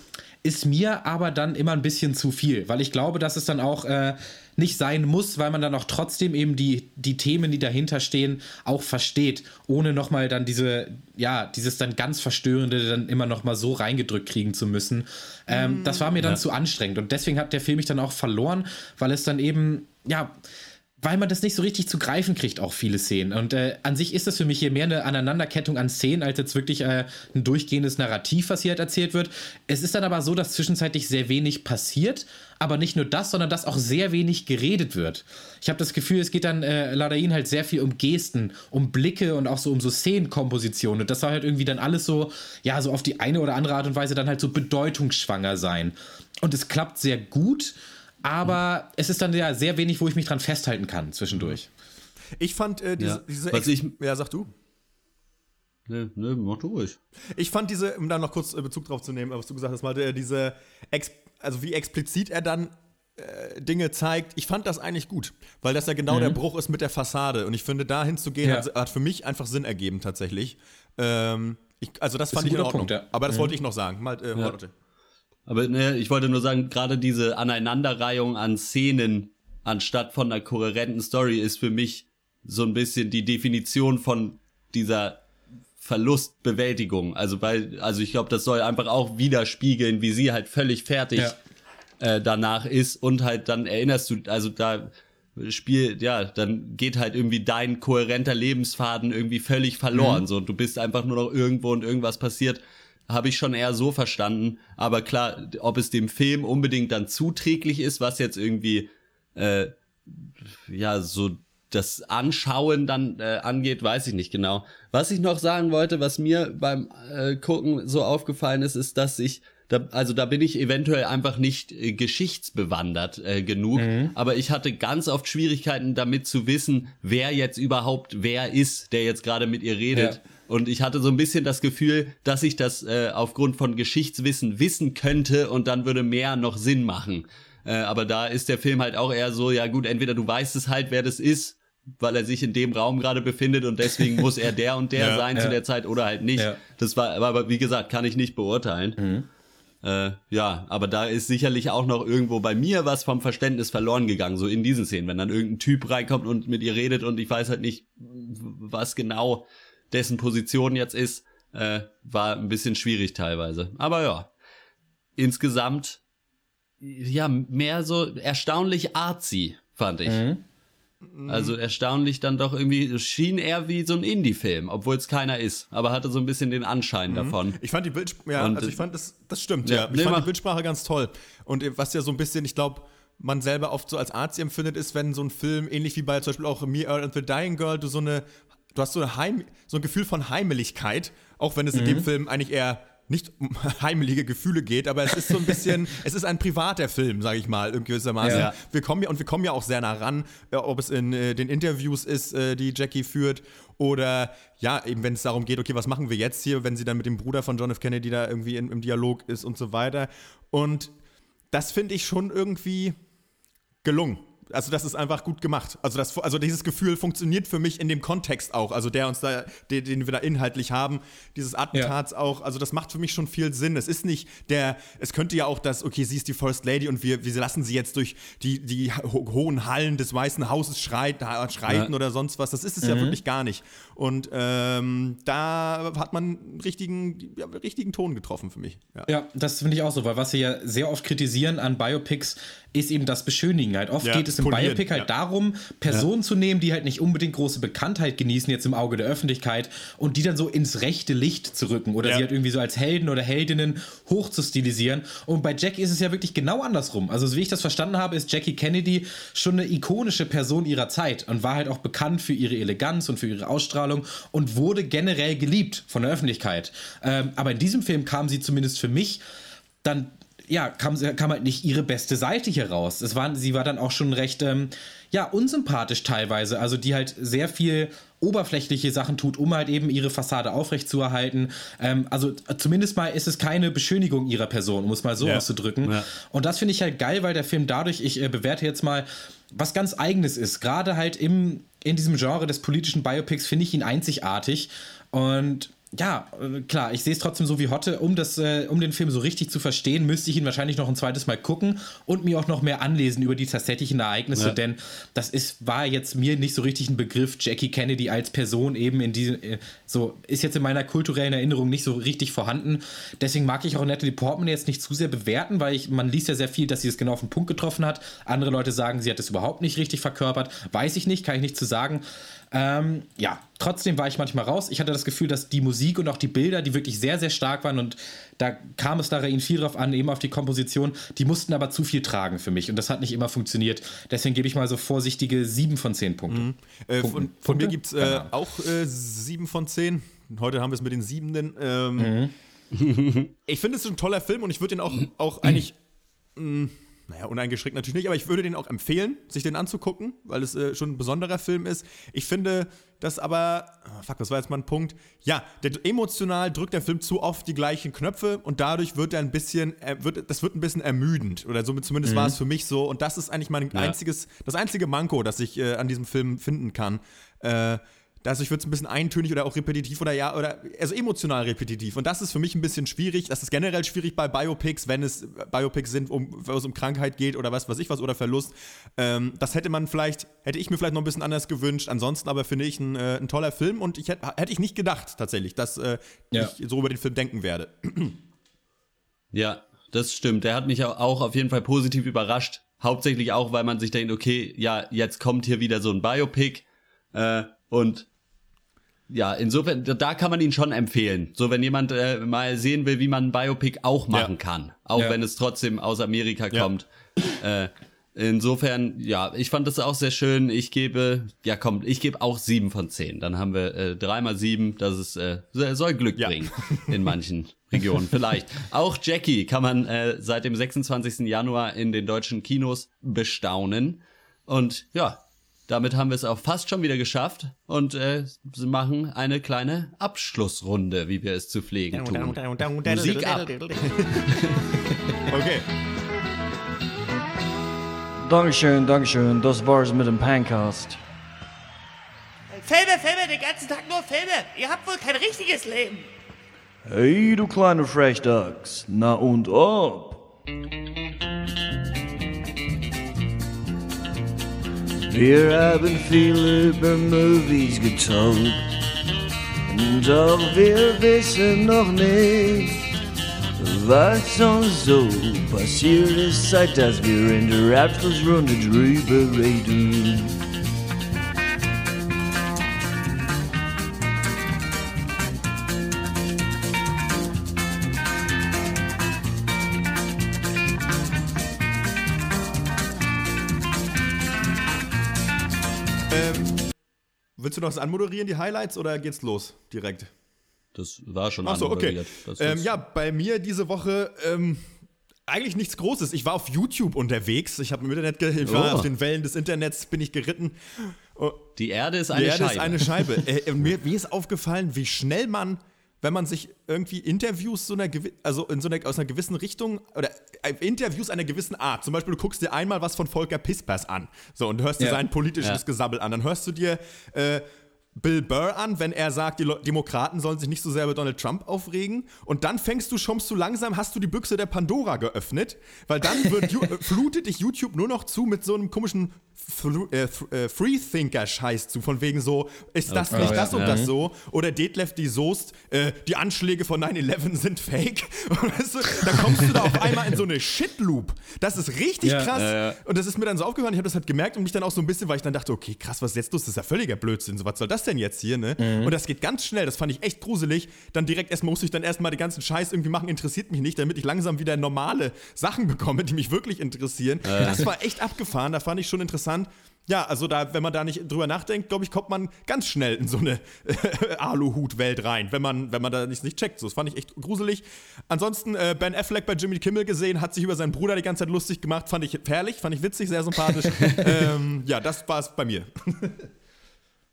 ist mir aber dann immer ein bisschen zu viel, weil ich glaube, dass es dann auch äh, nicht sein muss, weil man dann auch trotzdem eben die, die Themen, die dahinter stehen, auch versteht, ohne nochmal dann diese, ja, dieses dann ganz Verstörende dann immer nochmal so reingedrückt kriegen zu müssen. Ähm, mm, das war mir dann ja. zu anstrengend und deswegen hat der Film mich dann auch verloren, weil es dann eben, ja, weil man das nicht so richtig zu greifen kriegt, auch viele Szenen. Und äh, an sich ist das für mich hier mehr eine Aneinanderkettung an Szenen, als jetzt wirklich äh, ein durchgehendes Narrativ, was hier halt erzählt wird. Es ist dann aber so, dass zwischenzeitlich sehr wenig passiert, aber nicht nur das, sondern dass auch sehr wenig geredet wird. Ich habe das Gefühl, es geht dann äh, Ladain halt sehr viel um Gesten, um Blicke und auch so um so Szenenkompositionen. Und das soll halt irgendwie dann alles so, ja, so auf die eine oder andere Art und Weise dann halt so bedeutungsschwanger sein. Und es klappt sehr gut aber es ist dann ja sehr wenig, wo ich mich dran festhalten kann zwischendurch. Ich fand äh, diese, ja. diese Was ich, ja, sag du. Ne, ne, mach du ruhig. Ich fand diese, um da noch kurz äh, Bezug drauf zu nehmen, was du gesagt hast, mal, äh, diese, also wie explizit er dann äh, Dinge zeigt, ich fand das eigentlich gut, weil das ja genau mhm. der Bruch ist mit der Fassade. Und ich finde, da hinzugehen, ja. hat, hat, für mich einfach Sinn ergeben, tatsächlich. Ähm, ich, also, das, das fand ich in Ordnung. Punkt, ja. Aber das mhm. wollte ich noch sagen. Mal, äh, ja. Aber ne, ich wollte nur sagen, gerade diese Aneinanderreihung an Szenen anstatt von einer kohärenten Story ist für mich so ein bisschen die Definition von dieser Verlustbewältigung. Also weil, also ich glaube, das soll einfach auch widerspiegeln, wie sie halt völlig fertig ja. äh, danach ist und halt dann erinnerst du, also da spielt, ja, dann geht halt irgendwie dein kohärenter Lebensfaden irgendwie völlig verloren. Mhm. So, du bist einfach nur noch irgendwo und irgendwas passiert habe ich schon eher so verstanden. Aber klar, ob es dem Film unbedingt dann zuträglich ist, was jetzt irgendwie äh, ja so das Anschauen dann äh, angeht, weiß ich nicht genau. Was ich noch sagen wollte, was mir beim äh, Gucken so aufgefallen ist, ist, dass ich da, also da bin ich eventuell einfach nicht äh, geschichtsbewandert äh, genug, mhm. aber ich hatte ganz oft Schwierigkeiten damit zu wissen, wer jetzt überhaupt wer ist, der jetzt gerade mit ihr redet. Ja. Und ich hatte so ein bisschen das Gefühl, dass ich das äh, aufgrund von Geschichtswissen wissen könnte und dann würde mehr noch Sinn machen. Äh, aber da ist der Film halt auch eher so, ja gut, entweder du weißt es halt, wer das ist, weil er sich in dem Raum gerade befindet und deswegen muss er der und der [laughs] ja, sein ja. zu der Zeit oder halt nicht. Ja. Das war, aber wie gesagt, kann ich nicht beurteilen. Mhm. Äh, ja, aber da ist sicherlich auch noch irgendwo bei mir was vom Verständnis verloren gegangen, so in diesen Szenen, wenn dann irgendein Typ reinkommt und mit ihr redet und ich weiß halt nicht, was genau dessen Position jetzt ist, äh, war ein bisschen schwierig teilweise. Aber ja, insgesamt, ja, mehr so erstaunlich artsy, fand ich. Mhm. Also erstaunlich dann doch irgendwie, schien eher wie so ein Indie-Film, obwohl es keiner ist, aber hatte so ein bisschen den Anschein mhm. davon. Ich fand die Bildsprache, ja, also ich fand das, das stimmt, ja. ja. Ich nee, fand die Bildsprache ganz toll. Und was ja so ein bisschen, ich glaube, man selber oft so als Arzt empfindet, ist, wenn so ein Film, ähnlich wie bei zum Beispiel auch Me and the Dying Girl, du so eine du hast so, eine Heim, so ein Gefühl von Heimeligkeit, auch wenn es mhm. in dem mhm. Film eigentlich eher nicht um [laughs] heimelige Gefühle geht, aber es ist so ein bisschen, [laughs] es ist ein privater Film, sage ich mal, in gewissermaßen. Ja. Wir kommen ja und wir kommen ja auch sehr nah ran, äh, ob es in äh, den Interviews ist, äh, die Jackie führt, oder ja, eben wenn es darum geht, okay, was machen wir jetzt hier, wenn sie dann mit dem Bruder von John F. Kennedy da irgendwie in, im Dialog ist und so weiter. Und das finde ich schon irgendwie gelungen also das ist einfach gut gemacht. Also, das, also dieses Gefühl funktioniert für mich in dem Kontext auch, also der uns da, den, den wir da inhaltlich haben, dieses Attentats ja. auch, also das macht für mich schon viel Sinn. Es ist nicht der, es könnte ja auch das, okay, sie ist die First Lady und wir, wir lassen sie jetzt durch die, die ho hohen Hallen des Weißen Hauses schreiten, schreiten ja. oder sonst was. Das ist es mhm. ja wirklich gar nicht. Und ähm, da hat man richtigen, ja, richtigen Ton getroffen für mich. Ja, ja das finde ich auch so, weil was wir ja sehr oft kritisieren an Biopics, ist eben das Beschönigen halt. Oft Ja, geht es im polieren, Biopic halt ja. darum, Personen zu nehmen, die halt nicht unbedingt große Bekanntheit genießen jetzt im Auge der Öffentlichkeit und die dann so ins rechte Licht zu rücken oder Ja. sie halt irgendwie so als Helden oder Heldinnen hoch zu stilisieren. Und bei Jackie ist es ja wirklich genau andersrum. Also so wie ich das verstanden habe, ist Jackie Kennedy schon eine ikonische Person ihrer Zeit und war halt auch bekannt für ihre Eleganz und für ihre Ausstrahlung und wurde generell geliebt von der Öffentlichkeit. Ähm, aber in diesem Film kam sie zumindest für mich dann ja, kam, kam halt nicht ihre beste Seite hier raus. Es war, sie war dann auch schon recht, ähm, ja, unsympathisch teilweise. Also die halt sehr viel oberflächliche Sachen tut, um halt eben ihre Fassade aufrechtzuerhalten. Ähm, also zumindest mal ist es keine Beschönigung ihrer Person, um es mal so Ja. auszudrücken. Ja. Und das finde ich halt geil, weil der Film dadurch, ich äh, bewerte jetzt mal, was ganz eigenes ist. Gerade halt im, in diesem Genre des politischen Biopics finde ich ihn einzigartig. Und ja, äh, klar, ich sehe es trotzdem so wie Hotte. Um, das, äh, um den Film so richtig zu verstehen, müsste ich ihn wahrscheinlich noch ein zweites Mal gucken und mir auch noch mehr anlesen über die tatsächlichen Ereignisse, Ja. denn das ist, war jetzt mir nicht so richtig ein Begriff. Jackie Kennedy als Person eben in diesem, äh, so ist jetzt in meiner kulturellen Erinnerung nicht so richtig vorhanden. Deswegen mag ich auch Natalie Portman jetzt nicht zu sehr bewerten, weil ich, man liest ja sehr viel, dass sie es genau auf den Punkt getroffen hat. Andere Leute sagen, sie hat es überhaupt nicht richtig verkörpert. Weiß ich nicht, kann ich nicht zu sagen. Ähm, ja, trotzdem war ich manchmal raus. Ich hatte das Gefühl, dass die Musik und auch die Bilder, die wirklich sehr, sehr stark waren und da kam es darin viel drauf an, eben auf die Komposition, die mussten aber zu viel tragen für mich und das hat nicht immer funktioniert. Deswegen gebe ich mal so vorsichtige sieben von zehn Punkte. Äh, Punkten. von, von Punkte? mir gibt es äh, Ahnung. auch äh, sieben von zehn. Heute haben wir es mit den siebenden. Ähm, ich finde es ist ein toller Film und ich würde den auch, auch eigentlich, [clears throat] mh, naja, uneingeschränkt natürlich nicht, aber ich würde den auch empfehlen, sich den anzugucken, weil es äh, schon ein besonderer Film ist. Ich finde, dass aber, ah, fuck, das war jetzt mal ein Punkt. Ja, der, emotional drückt der Film zu oft die gleichen Knöpfe und dadurch wird er ein bisschen, er wird, das wird ein bisschen ermüdend oder so, zumindest war es für mich so und das ist eigentlich mein einziges, das einzige Manko, das ich äh, an diesem Film finden kann. Äh, Dadurch wird es ein bisschen eintönig oder auch repetitiv oder ja, oder also emotional repetitiv. Und das ist für mich ein bisschen schwierig. Das ist generell schwierig bei Biopics, wenn es Biopics sind, um, wo es um Krankheit geht oder was weiß ich was oder Verlust. Ähm, das hätte man vielleicht, hätte ich mir vielleicht noch ein bisschen anders gewünscht. Ansonsten aber finde ich ein, äh, ein toller Film und ich hätte, hätte ich nicht gedacht tatsächlich, dass äh, Ja. ich so über den Film denken werde. [clears throat] Ja, das stimmt. Der hat mich au- auch auf jeden Fall positiv überrascht. Hauptsächlich auch, weil man sich denkt, okay, ja, jetzt kommt hier wieder so ein Biopic. Äh, und ja, insofern, da kann man ihn schon empfehlen. So, wenn jemand äh, mal sehen will, wie man ein Biopic auch machen Ja. kann. Auch Ja. wenn es trotzdem aus Amerika Ja. kommt. Äh, insofern, ja, ich fand das auch sehr schön. Ich gebe, ja komm, ich gebe auch sieben von zehn. Dann haben wir äh, dreimal sieben. Das ist, äh, soll Glück bringen [laughs] in manchen Regionen. Vielleicht. Auch Jackie kann man äh, seit dem 26. Januar in den deutschen Kinos bestaunen. Und ja, damit haben wir es auch fast schon wieder geschafft und äh, sie machen eine kleine Abschlussrunde, wie wir es zu pflegen tun. Musik ab. [laughs] Okay. Dankeschön, Dankeschön. Das war's mit dem Pancast. Filme, Filme, den ganzen Tag nur Filme. Ihr habt wohl kein richtiges Leben. Hey, du kleine Frechdachs. Na und ob? Haben viel über Movies getalkt. Doch wir wissen noch nicht, was uns so passiert ist, seit dass wir in der Abschlussrunde drüber reden. Willst du noch was anmoderieren, die Highlights, oder geht's los direkt? Das war schon Achso, okay. anmoderiert. Das Ähm, ja, bei mir diese Woche ähm, eigentlich nichts Großes. Ich war auf YouTube unterwegs. Ich habe im Internet, ich war Oh. auf den Wellen des Internets, bin ich geritten. Die Erde ist eine die Erde Scheibe. ist eine Scheibe. [laughs] äh, mir, mir ist aufgefallen, wie schnell man, wenn man sich irgendwie Interviews so einer also in so einer, aus einer gewissen Richtung oder äh, Interviews einer gewissen Art. Zum Beispiel, du guckst dir einmal was von Volker Pispers an. So, und hörst dir Ja. sein politisches Ja. Gesabbel an. Dann hörst du dir äh, Bill Burr an, wenn er sagt, die Le Demokraten sollen sich nicht so sehr über Donald Trump aufregen. Und dann fängst du, schommst du langsam, hast du die Büchse der Pandora geöffnet, weil dann wird, äh, flutet dich YouTube nur noch zu mit so einem komischen äh, äh, Freethinker-Scheiß zu, von wegen so, ist das Oh, nicht ja. das und Ja. das so? Oder Detlef die Soest, äh, die Anschläge von 9-11 sind fake. [laughs] Weißt du, dann kommst du da auf einmal in so eine Shit-Loop. Das ist richtig Ja. krass. Und das ist mir dann so aufgefallen, ich habe das halt gemerkt und mich dann auch so ein bisschen, weil ich dann dachte, okay, krass, was ist jetzt los? Das ist ja völliger Blödsinn. So, was soll das denn jetzt hier, ne? Und das geht ganz schnell, das fand ich echt gruselig. Dann direkt erstmal musste ich dann erstmal den ganzen Scheiß irgendwie machen, interessiert mich nicht, damit ich langsam wieder normale Sachen bekomme, die mich wirklich interessieren. Das war echt abgefahren, da fand ich schon interessant. Ja, also da, wenn man da nicht drüber nachdenkt, glaube ich, kommt man ganz schnell in so eine [laughs] Aluhut-Welt rein, wenn man, wenn man da nicht, nicht checkt. So, das fand ich echt gruselig. Ansonsten, äh, Ben Affleck bei Jimmy Kimmel gesehen, hat sich über seinen Bruder die ganze Zeit lustig gemacht, fand ich herrlich, fand ich witzig, sehr sympathisch. [laughs] ähm, ja, das war es bei mir. [laughs]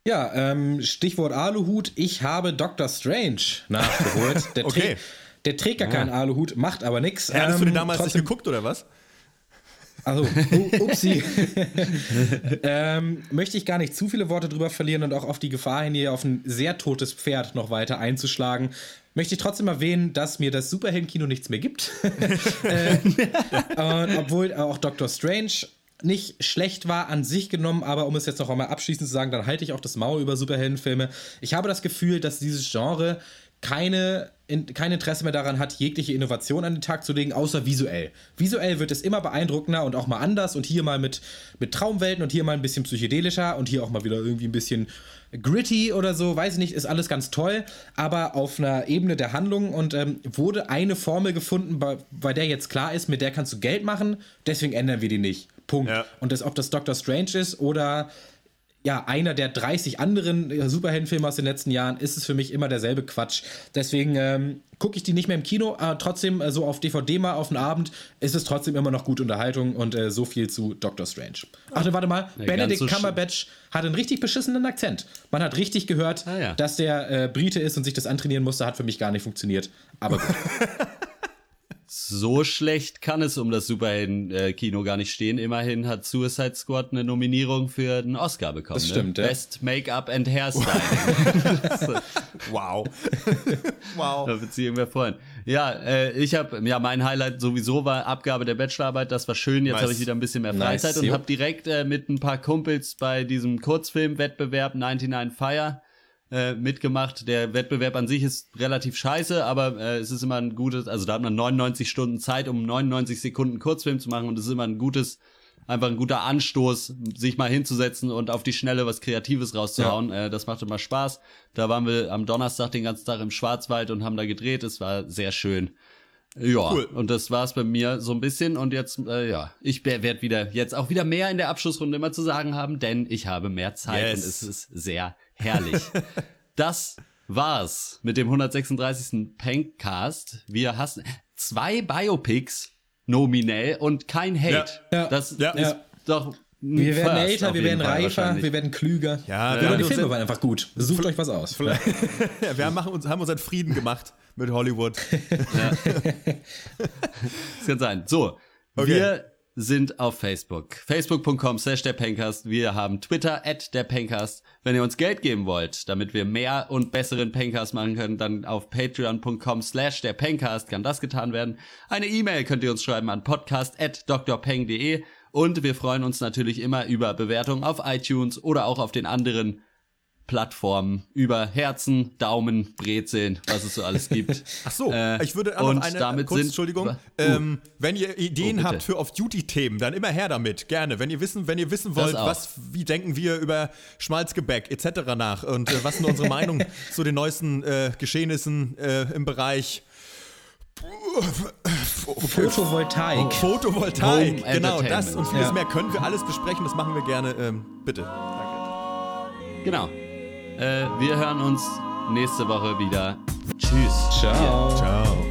Ja, ähm, Stichwort Aluhut. Ich habe Doctor Strange nachgeholt. [laughs] Der, Okay. trägt, der trägt gar keinen Aluhut, macht aber nichts. Ja, hattest du den damals nicht geguckt, oder was? Also, upsi. [laughs] ähm, möchte ich gar nicht zu viele Worte drüber verlieren und auch auf die Gefahr hin, hier auf ein sehr totes Pferd noch weiter einzuschlagen. Möchte ich trotzdem erwähnen, dass mir das Superheldenkino nichts mehr gibt. [laughs] äh, und obwohl auch Doctor Strange nicht schlecht war an sich genommen, aber um es jetzt noch einmal abschließend zu sagen, dann halte ich auch das Maul über Superheldenfilme. Ich habe das Gefühl, dass dieses Genre keine, in, kein Interesse mehr daran hat, jegliche Innovation an den Tag zu legen, außer visuell. Visuell wird es immer beeindruckender und auch mal anders und hier mal mit, mit Traumwelten und hier mal ein bisschen psychedelischer und hier auch mal wieder irgendwie ein bisschen gritty oder so, weiß ich nicht, ist alles ganz toll, aber auf einer Ebene der Handlung und ähm, wurde eine Formel gefunden, bei, bei der jetzt klar ist, mit der kannst du Geld machen, deswegen ändern wir die nicht. Punkt. Ja. Und das, ob das Doctor Strange ist oder ja, einer der 30 anderen äh, Superheldenfilme aus den letzten Jahren, ist es für mich immer derselbe Quatsch. Deswegen ähm, gucke ich die nicht mehr im Kino, aber trotzdem äh, so auf DVD mal auf den Abend ist es trotzdem immer noch gute Unterhaltung und äh, so viel zu Doctor Strange. Ach, warte mal, Ja, Benedict so Cumberbatch hat einen richtig beschissenen Akzent. Man hat richtig gehört, Ah, ja. dass der äh, Brite ist und sich das antrainieren musste, hat für mich gar nicht funktioniert. Aber gut. [laughs] So schlecht kann es um das Superhelden-Kino gar nicht stehen. Immerhin hat Suicide Squad eine Nominierung für einen Oscar bekommen. Das stimmt, ne? ja. Best Make-up and Hairstyling. [laughs] [laughs] Wow. [laughs] wow. da wird sich irgendwer freuen. Ja, äh, ich habe, ja, mein Highlight sowieso war Abgabe der Bachelorarbeit. Das war schön. Jetzt Nice. habe ich wieder ein bisschen mehr Nice, Freizeit und jo. habe direkt äh, mit ein paar Kumpels bei diesem Kurzfilmwettbewerb 99 Fire äh, mitgemacht. Der Wettbewerb an sich ist relativ scheiße, aber äh, es ist immer ein gutes, also da hat man 99 Stunden Zeit, um 99 Sekunden Kurzfilm zu machen und es ist immer ein gutes, einfach ein guter Anstoß, sich mal hinzusetzen und auf die Schnelle was Kreatives rauszuhauen. Äh, das macht immer Spaß. Da waren wir am Donnerstag den ganzen Tag im Schwarzwald und haben da gedreht. Es war sehr schön. Ja, Cool. und das war's bei mir so ein bisschen. Und jetzt, äh, ja, ich werde wieder jetzt auch wieder mehr in der Abschlussrunde immer zu sagen haben, denn ich habe mehr Zeit Yes. und es ist sehr herrlich. das war's mit dem 136. Pankcast. Wir hassen zwei Biopics nominell und kein Hate. Ja. Ja. Das Ja. ist Ja. doch. ein Wir werden First älter, wir werden Fall reifer, wahrscheinlich. wir werden klüger. Ja, wir die haben Filme waren einfach gut. Sucht euch was aus. Ja, [laughs] wir machen uns, haben unseren Frieden gemacht mit Hollywood. Das [laughs] kann sein. So, Okay. wir sind auf Facebook. Facebook.com slash der Pencast. Wir haben Twitter at der Pencast. Wenn ihr uns Geld geben wollt, damit wir mehr und besseren Pencast machen können, dann auf patreon.com slash der Pencast kann das getan werden. Eine E-Mail könnt ihr uns schreiben an podcast at drpeng.de und wir freuen uns natürlich immer über Bewertungen auf iTunes oder auch auf den anderen Plattformen über Herzen, Daumen, Brezeln, was es so alles gibt. [laughs] Ach so, Äh, ich würde auch und noch eine damit kurz, sind- Entschuldigung, Uh. ähm, wenn ihr Ideen Oh, habt für Off-Duty-Themen, dann immer her damit, gerne. Wenn ihr wissen, wenn ihr wissen wollt, was, wie denken wir über Schmalzgebäck etc. nach und äh, was sind unsere [laughs] Meinung zu den neuesten äh, Geschehnissen äh, im Bereich Photovoltaik. Photovoltaik, Home genau das und vieles Ja. mehr können wir alles besprechen, das machen wir gerne. Ähm, bitte. Genau. Äh, wir hören uns nächste Woche wieder. Tschüss. Ciao. Ciao.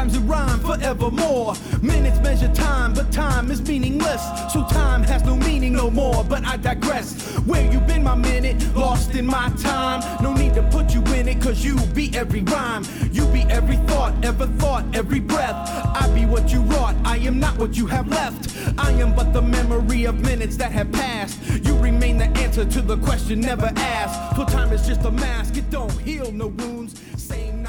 Lifetimes in rhyme forevermore. Minutes measure time, but time is meaningless. So time has no meaning no more. But I digress. Where you been, my minute? Lost in my time. No need to put you in it, cause you be every rhyme. You be every thought, ever thought, every breath. I be what you wrought, I am not what you have left. I am but the memory of minutes that have passed. You remain the answer to the question never asked. For time is just a mask, it don't heal no wounds. Same